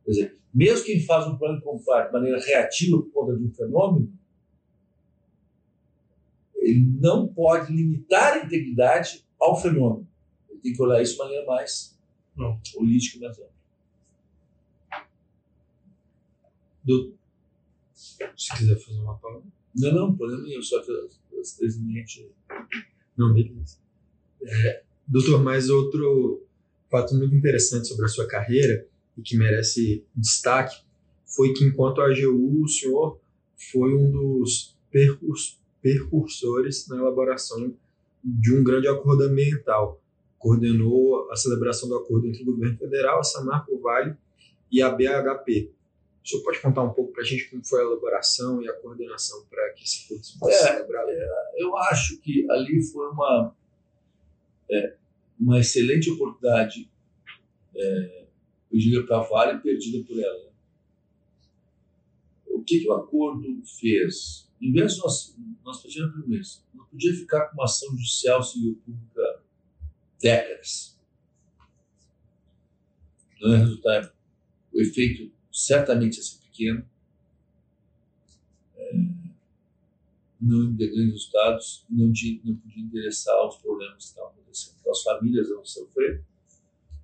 Quer dizer, mesmo quem faz um plano de comprar de maneira reativa por conta de um fenômeno, ele não pode limitar a integridade ao fenômeno. Ele tem que olhar isso de maneira mais não. holística, mais ampla. Do... Se quiser fazer uma palavra. Não, não, problema nenhum, só que as três linhas. Não, beleza. É, doutor, mais outro fato muito interessante sobre a sua carreira e que merece destaque foi que, enquanto AGU, o senhor foi um dos percurs percursores na elaboração de um grande acordo ambiental. Coordenou a celebração do acordo entre o governo federal, a Samarco Vale e a BHP. O senhor pode contar um pouco para a gente como foi a elaboração e a coordenação para que esse curso fosse é, celebrado? É, eu acho que ali foi uma, é, uma excelente oportunidade, é, diria para a Vale, perdida por ela. o que, que o acordo fez? Em vez de nós, nós pedimos primeiro, não podia ficar com uma ação judicial civil pública décadas. Não é resultar, o efeito certamente ia ser pequeno, é, não de grandes resultados, não, tinha, não podia endereçar os problemas que estavam acontecendo. Então, as famílias vão sofrer,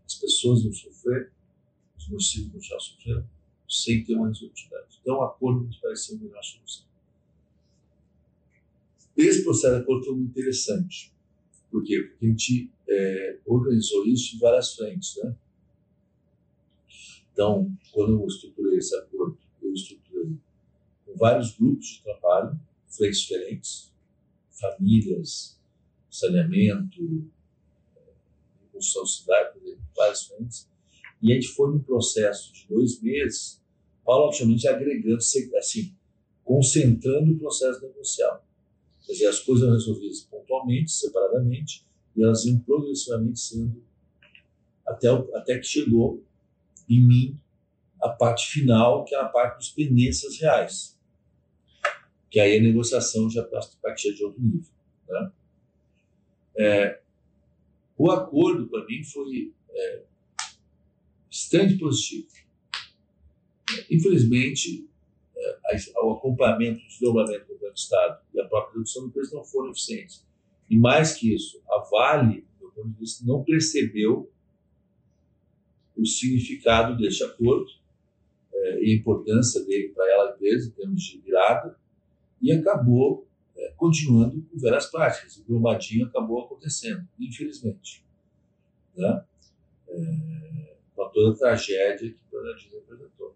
as pessoas vão sofrer, os municípios vão já sofrer, sem ter uma resolutividade. Então, o acordo me pareceu a melhor solução. Esse processo de acordo foi muito interessante. Por quê? Porque a gente é, organizou isso em várias frentes. Né? Então, quando eu estruturei esse acordo, eu estruturei com vários grupos de trabalho, frentes diferentes, famílias, saneamento, construção de cidade, várias frentes. E a gente foi num processo de dois meses, paulatinamente agregando, assim, concentrando o processo negocial. Quer dizer, as coisas eram resolvidas pontualmente, separadamente, e elas iam progressivamente sendo, até, até que chegou em mim a parte final, que é a parte dos pendências reais. Que aí a negociação já partia de outro nível. Né? É, o acordo, para mim, foi é, extremamente positivo. Infelizmente, é, o acompanhamento, o desdobramento do governo do Estado e a própria redução do preço não foram eficientes. E mais que isso, a Vale, do ponto de vista, não percebeu o significado deste acordo é, e a importância dele para ela, a empresa, em termos de virada, e acabou é, continuando com várias práticas. O Brumadinho acabou acontecendo, infelizmente. Né? Com toda a tragédia que Brumadinho representou.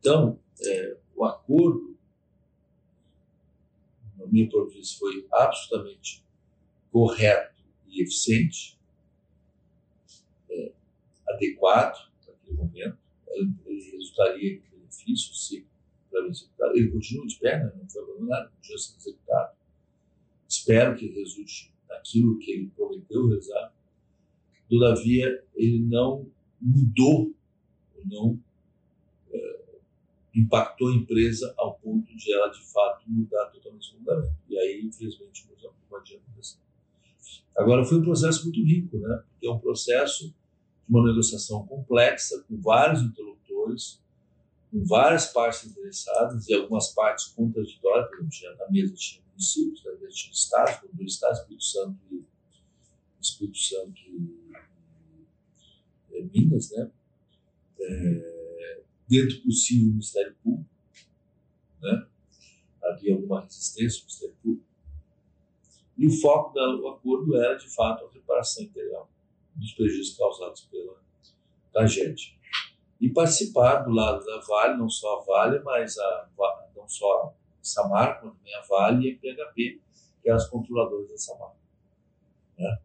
Então, é, o acordo, no meu ponto de vista, foi absolutamente correto e eficiente, é, adequado naquele momento. Ele, ele resultaria em benefício se para executado. Ele continua de né? não foi abandonado, continua sendo executado. Espero que resulte naquilo que ele prometeu rezar. Todavia, ele não mudou, não impactou a empresa ao ponto de ela, de fato, mudar totalmente o fundamento. E aí, infelizmente, não adianta acontecer. Agora, foi um processo muito rico, né? Porque é um processo de uma negociação complexa, com vários interlocutores, com várias partes interessadas e algumas partes contraditórias, por exemplo, na mesa tinha municípios, na mesa tinha estados, como dois estados, Espírito Santo e Espírito Santo e, e Minas, né? É, dentro possível do Ministério Público, né? havia alguma resistência do Ministério Público, e o foco do acordo era, de fato, a reparação integral dos prejuízos causados pela tragédia. E participar do lado da Vale, não só a Vale, mas a, não só a Samar, como também a Vale e a PHP, que eram as controladoras da Samar. Né?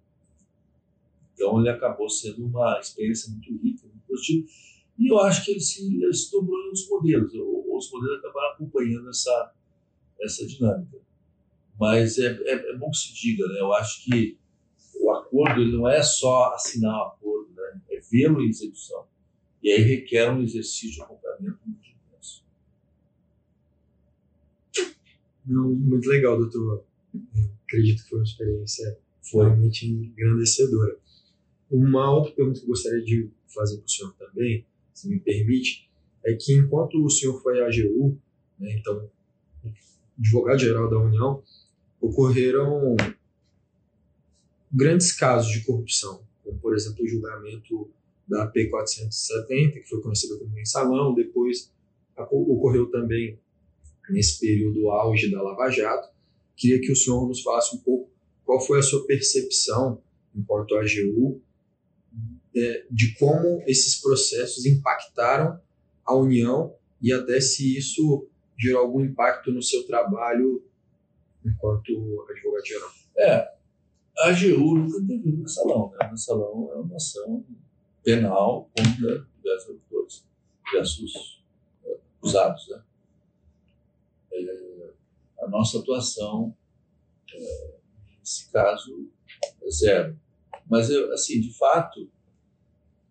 Então, ele acabou sendo uma experiência muito rica, muito positiva e eu acho que ele se, ele se dobrou em outros modelos. Os modelos acabaram acompanhando essa, essa dinâmica. Mas é, é, é, bom que se diga, né? Eu acho que o acordo ele não é só assinar um acordo, né? É vê-lo em execução. E aí requer um exercício de acompanhamento muito intenso. Muito legal, doutor. Acredito que foi uma experiência realmente engrandecedora. Uma outra pergunta que eu gostaria de fazer para o senhor também se me permite, é que enquanto o senhor foi à AGU, né, então, advogado-geral da União, ocorreram grandes casos de corrupção, como, por exemplo, o julgamento da P470, que foi conhecida como mensalão, depois ocorreu também nesse período auge da Lava Jato. Queria que o senhor nos falasse um pouco qual foi a sua percepção enquanto AGU é, de como esses processos impactaram a União e até se isso gerou algum impacto no seu trabalho enquanto advogado-geral. É, a AGU nunca teve um mensalão, né? O mensalão é uma ação penal contra diversos autores, diversos é, acusados, né? É, a nossa atuação, é, nesse caso, é zero. Mas, assim, de fato,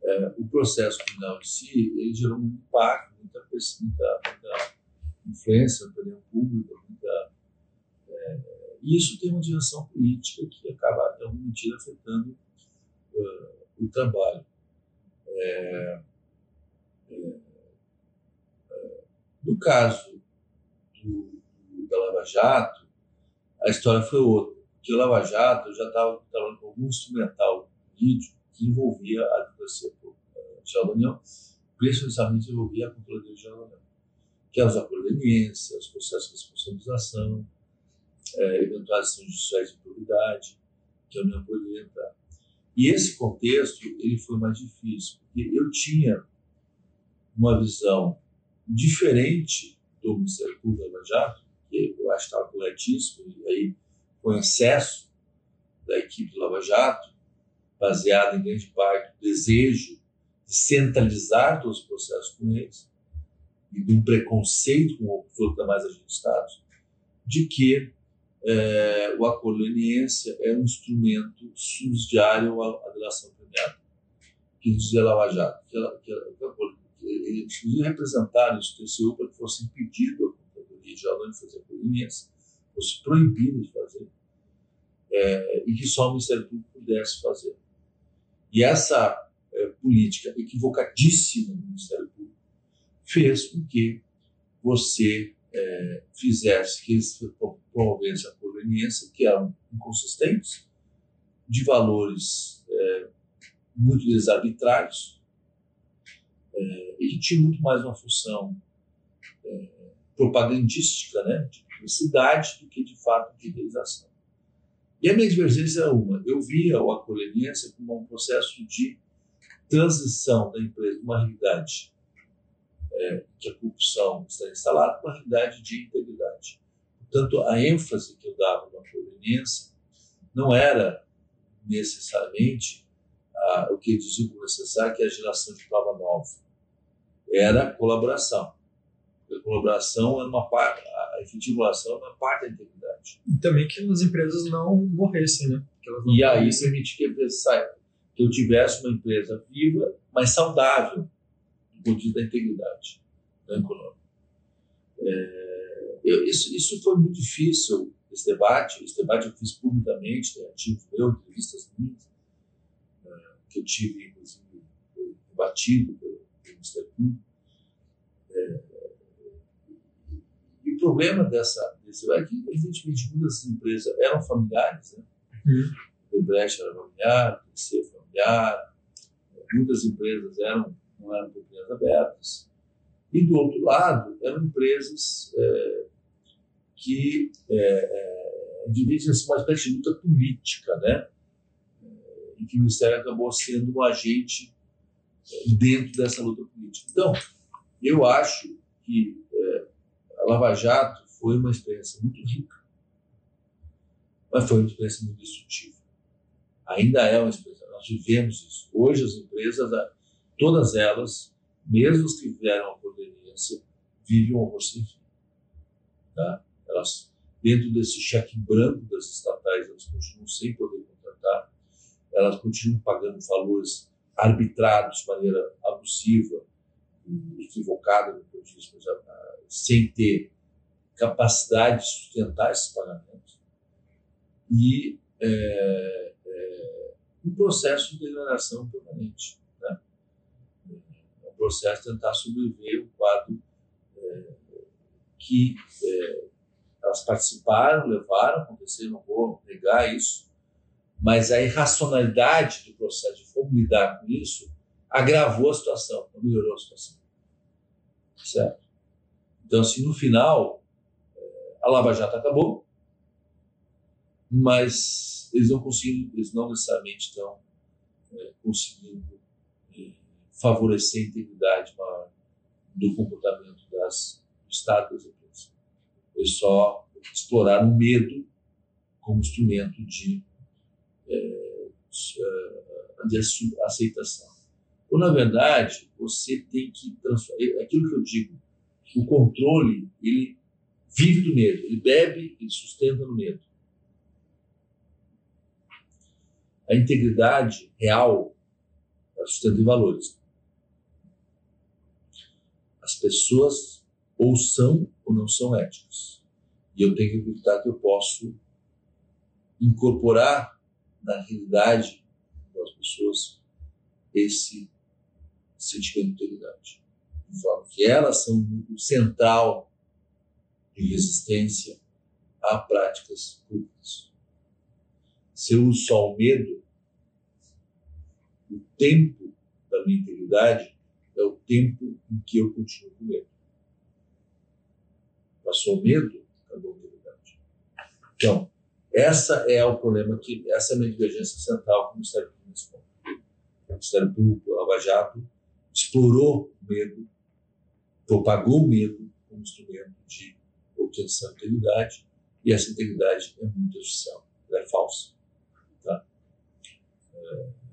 é, o processo criminal em si ele gerou muito impacto, muita, muita, muita, influência na opinião pública, muita, é, isso tem uma dimensão política que acaba, em alguma medida, afetando uh, o trabalho. É, é, é, no caso do, da Lava Jato, a história foi outra. Porque o Lava Jato já estava trabalhando com algum instrumental vídeo que envolvia a advocacia geral da União, envolvia a Controladoria Geral da União, que é os acordos de os processos de responsabilização, é, eventuais ações judiciais de probidade, que a União poderia entrar. E esse contexto ele foi mais difícil, porque eu tinha uma visão diferente do Ministério Público da Jato, que eu acho que estava corretíssimo, e aí com excesso da equipe do Lava Jato, baseado em grande parte no desejo de centralizar todos os processos com eles, e de um preconceito com os demais agentes Estado, de que é, o leniência é um instrumento subsidiário à, delação premiada, que dizia Lava Jato, que, ela, que, ela, que eles inclusive representaram isso no TCU para que fosse impedido a Geral de fazer leniência, fosse proibido de fazer, é, e que só o Ministério Público pudesse fazer. E essa política equivocadíssima do Ministério Público fez com que você é, fizesse que eles promovessem a proveniência, que eram inconsistentes, de valores é, muito desarbitrários, é, e que tinha muito mais uma função propagandística, né, de publicidade, do que de fato de realização. E a minha divergência era uma: eu via o acolheniência como um processo de transição da empresa de uma realidade é, que a corrupção está instalada para uma realidade de integridade. Portanto, a ênfase que eu dava na proveniência não era necessariamente ah, o que dizia como necessário, que é a geração de prova nova. Era colaboração. A colaboração é uma parte, a efetivação é uma parte da integridade. E também que as empresas não morressem, né? E aí permitir que a empresa saia. Que eu tivesse uma empresa viva, mas saudável, do ponto de vista da integridade né, econômica. É, eu, isso, isso foi muito difícil, esse debate. Esse debate eu fiz publicamente, tem artigos meus, entrevistas minhas, é, que eu tive, inclusive, debatido pelo, Ministério Público. É, e o problema dessa, desse é que, evidentemente, muitas empresas eram familiares, né? Uhum. O Brecht era familiar, o TC familiar, muitas empresas eram, não eram propriedades abertas. E, do outro lado, eram empresas é, que é, é, dividem uma espécie de luta política, né? em que o Ministério acabou sendo um agente é, dentro dessa luta política. Então, eu acho que é, a Lava Jato foi uma experiência muito rica, mas foi uma experiência muito destrutiva. Ainda é uma experiência, nós vivemos isso. Hoje as empresas, todas elas, mesmo as que tiveram a conveniência, vivem um horror sem fim. Tá? Elas, dentro desse cheque branco das estatais, elas continuam sem poder contratar, elas continuam pagando valores arbitrados de maneira abusiva, equivocada, sem ter capacidade de sustentar esses pagamentos. E é, um processo de degradação permanente. Né? É um processo de tentar sobreviver um quadro é, que é, elas participaram, levaram, aconteceram, não vou negar isso, mas a irracionalidade do processo de como lidar com isso agravou a situação, não melhorou a situação. Certo? Então, assim, no final, é, a Lava Jato acabou, mas eles não conseguem, eles não necessariamente estão é, conseguindo é, favorecer a integridade maior do comportamento das, do Estado das empresas. Eles só exploraram o medo como instrumento de, é, de aceitação. Ou, na verdade, você tem que transformar. É aquilo que eu digo, o controle, ele vive do medo, ele bebe, ele sustenta no medo. A integridade real ela sustenta em valores. As pessoas ou são ou não são éticas. E eu tenho que acreditar que eu posso incorporar na realidade das pessoas esse sentimento de integridade. De forma que elas são o central de resistência a práticas públicas. Se eu uso só o medo, o tempo da minha integridade é o tempo em que eu continuo com medo. Passou o medo, acabou a integridade. Então, essa é o problema que essa é a minha divergência central com o Ministério Público O Ministério Público, o Lava Jato, explorou o medo, propagou o medo como instrumento de obtenção de integridade, e essa integridade é muito artificial, ela é falsa.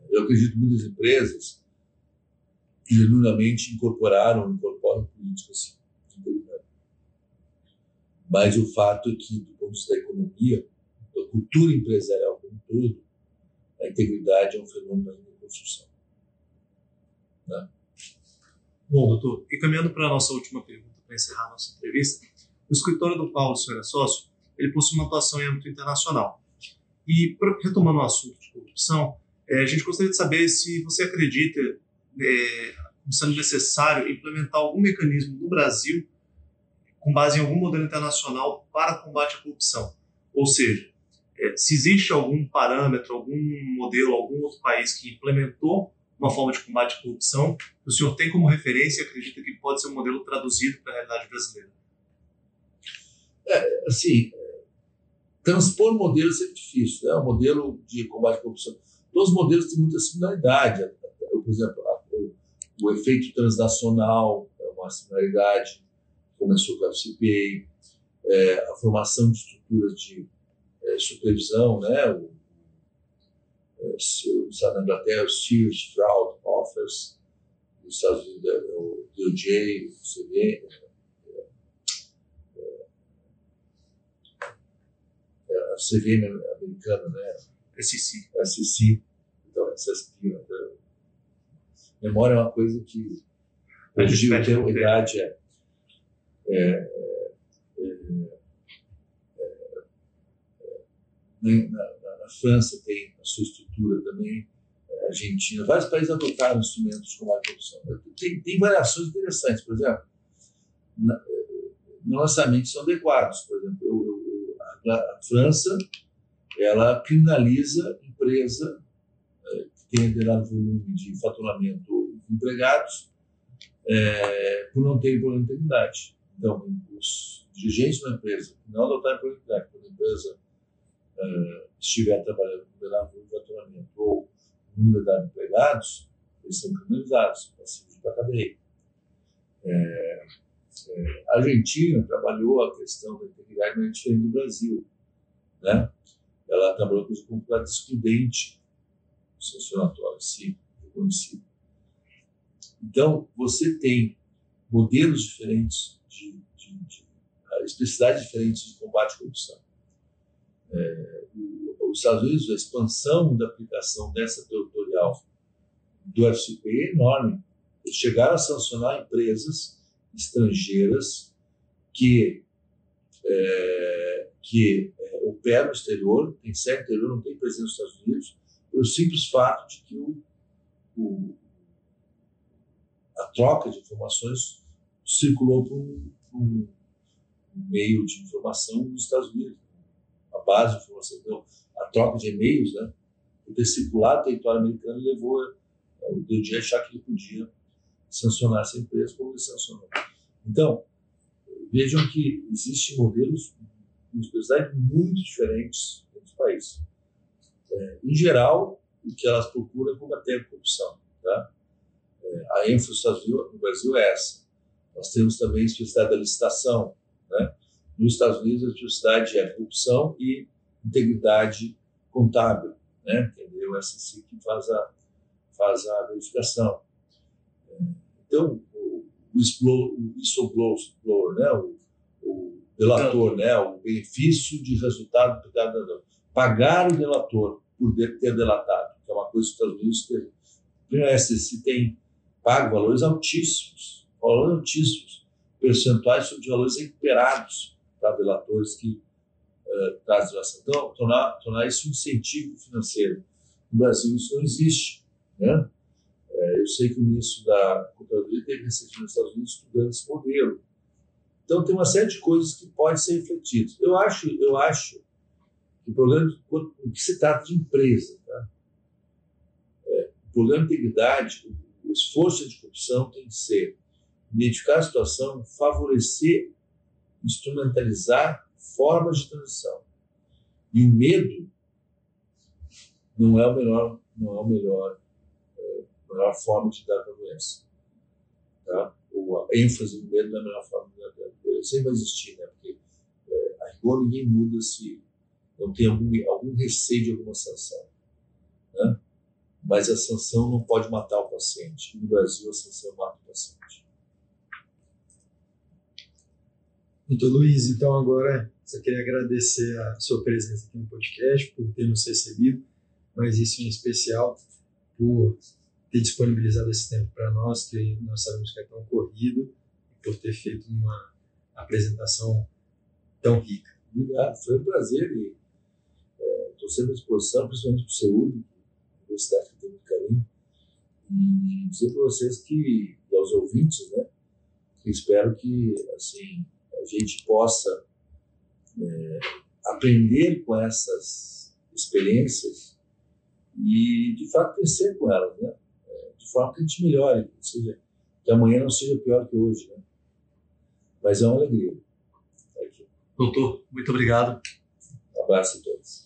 Eu acredito que muitas empresas genuinamente incorporaram, incorporam políticas de integridade. Mas o fato é que, do ponto de vista da economia, da cultura empresarial como um todo, a integridade é um fenômeno ainda em construção. Né? Bom, doutor, e caminhando para a nossa última pergunta, para encerrar a nossa entrevista, o escritório do qual o senhor é sócio, ele possui uma atuação em âmbito internacional. E, retomando o assunto de corrupção, é, a gente gostaria de saber se você acredita é, sendo necessário implementar algum mecanismo no Brasil com base em algum modelo internacional para combate à corrupção. Ou seja, é, se existe algum parâmetro, algum modelo, algum outro país que implementou uma forma de combate à corrupção, o senhor tem como referência e acredita que pode ser um modelo traduzido para a realidade brasileira? É, assim, transpor modelos é difícil. Né? O modelo de combate à corrupção. Todos os modelos têm muita similaridade. Por exemplo, o, o efeito transnacional é uma similaridade, começou com a FCPA, é, a formação de estruturas de é, supervisão, né? O, é, na Inglaterra, o Sears Fraud Office, nos Estados Unidos, é, o DOJ, o CB, a CVM americana, né? SEC. SEC. Então, essas né? memória é uma coisa que hoje o tempo, a idade é, é, é, é na, na, na, França tem a sua estrutura também, a Argentina, vários países adotaram instrumentos como a corrupção. Tem, tem variações interessantes, por exemplo, na, no lançamento são adequados. Por exemplo, eu, eu a França ela criminaliza empresa é, que tenha determinado volume de faturamento de empregados é, por não ter integridade. Então, os dirigentes da empresa que não adotarem integridade, quando a empresa é, estiver trabalhando com determinado volume de faturamento ou número de empregados, eles são criminalizados, passivos para a cadeia. É, é, a Argentina trabalhou a questão da integridade, é diferente do Brasil. Né? Ela trabalhou com o completo excludente sancionatório, sim, reconhecido. Então, você tem modelos diferentes, de, de, de especificidades diferentes de combate à corrupção. É, os Estados Unidos, a expansão da aplicação dessa territorial do FCP é enorme. Eles chegaram a sancionar empresas estrangeiras que, é, que operam no exterior, tem sede exterior, não tem presença nos Estados Unidos, pelo simples fato de que o, o, a troca de informações circulou por um, um, meio de informação nos Estados Unidos. A base de informação, então, a troca de e-mails, né, por ter circulado no território americano, levou o DOJ a achar que ele podia sancionar essa empresa como ele sancionou. Então, vejam que existem modelos com especialidades muito diferentes entre os países. É, em geral, o que elas procuram é combater a corrupção. Tá? É, a ênfase no Brasil é essa. Nós temos também a especialidade da licitação. Né? Nos Estados Unidos, a especialidade é corrupção e integridade contábil. Né? Entendeu? O SEC que faz a, faz a verificação. É, então, o whistleblower, né? o, o delator, né? o benefício de resultado do delator. Pagar o delator por ter delatado, que é uma coisa que os Estados Unidos têm. Primeiro, a SEC tem pago valores altíssimos, valores altíssimos, percentuais sobre valores recuperados para delatores que uh, trazem delação. Então, tornar, tornar isso um incentivo financeiro. No Brasil, isso não existe. Né? É, eu sei que o ministro da Controladoria teve recentemente nos Estados Unidos estudando esse modelo. Então, tem uma série de coisas que podem ser refletidas. Eu acho, eu acho que o problema, o que se trata de empresa, tá? é, o problema de integridade, o, esforço de corrupção tem que ser identificar a situação, favorecer, instrumentalizar formas de transição. E o medo não é o melhor, não é o melhor, é, melhor forma de dar para. Tá? Ou a ênfase no medo não é a melhor forma de dar para a doença. Sempre vai existir, né? Porque é, a rigor ninguém muda se não tem algum, algum receio de alguma sanção. Né? Mas a sanção não pode matar o paciente. No Brasil, a sanção mata o paciente. Muito Luiz, então agora só queria agradecer a sua presença aqui no podcast, por ter nos recebido, mas isso em especial por ter disponibilizado esse tempo para nós, que nós sabemos que é tão corrido, por ter feito uma apresentação tão rica. Obrigado, foi um prazer estou é, sempre à disposição, principalmente para o CEUB, Universidade que tem muito carinho, e dizer para vocês que, e aos ouvintes, né, que espero que, assim, a gente possa é, aprender com essas experiências e, de fato, crescer com elas, né? De forma que a gente melhore, que, seja, que amanhã não seja pior que hoje, né? Mas é uma alegria. Doutor, muito obrigado. Um abraço a todos.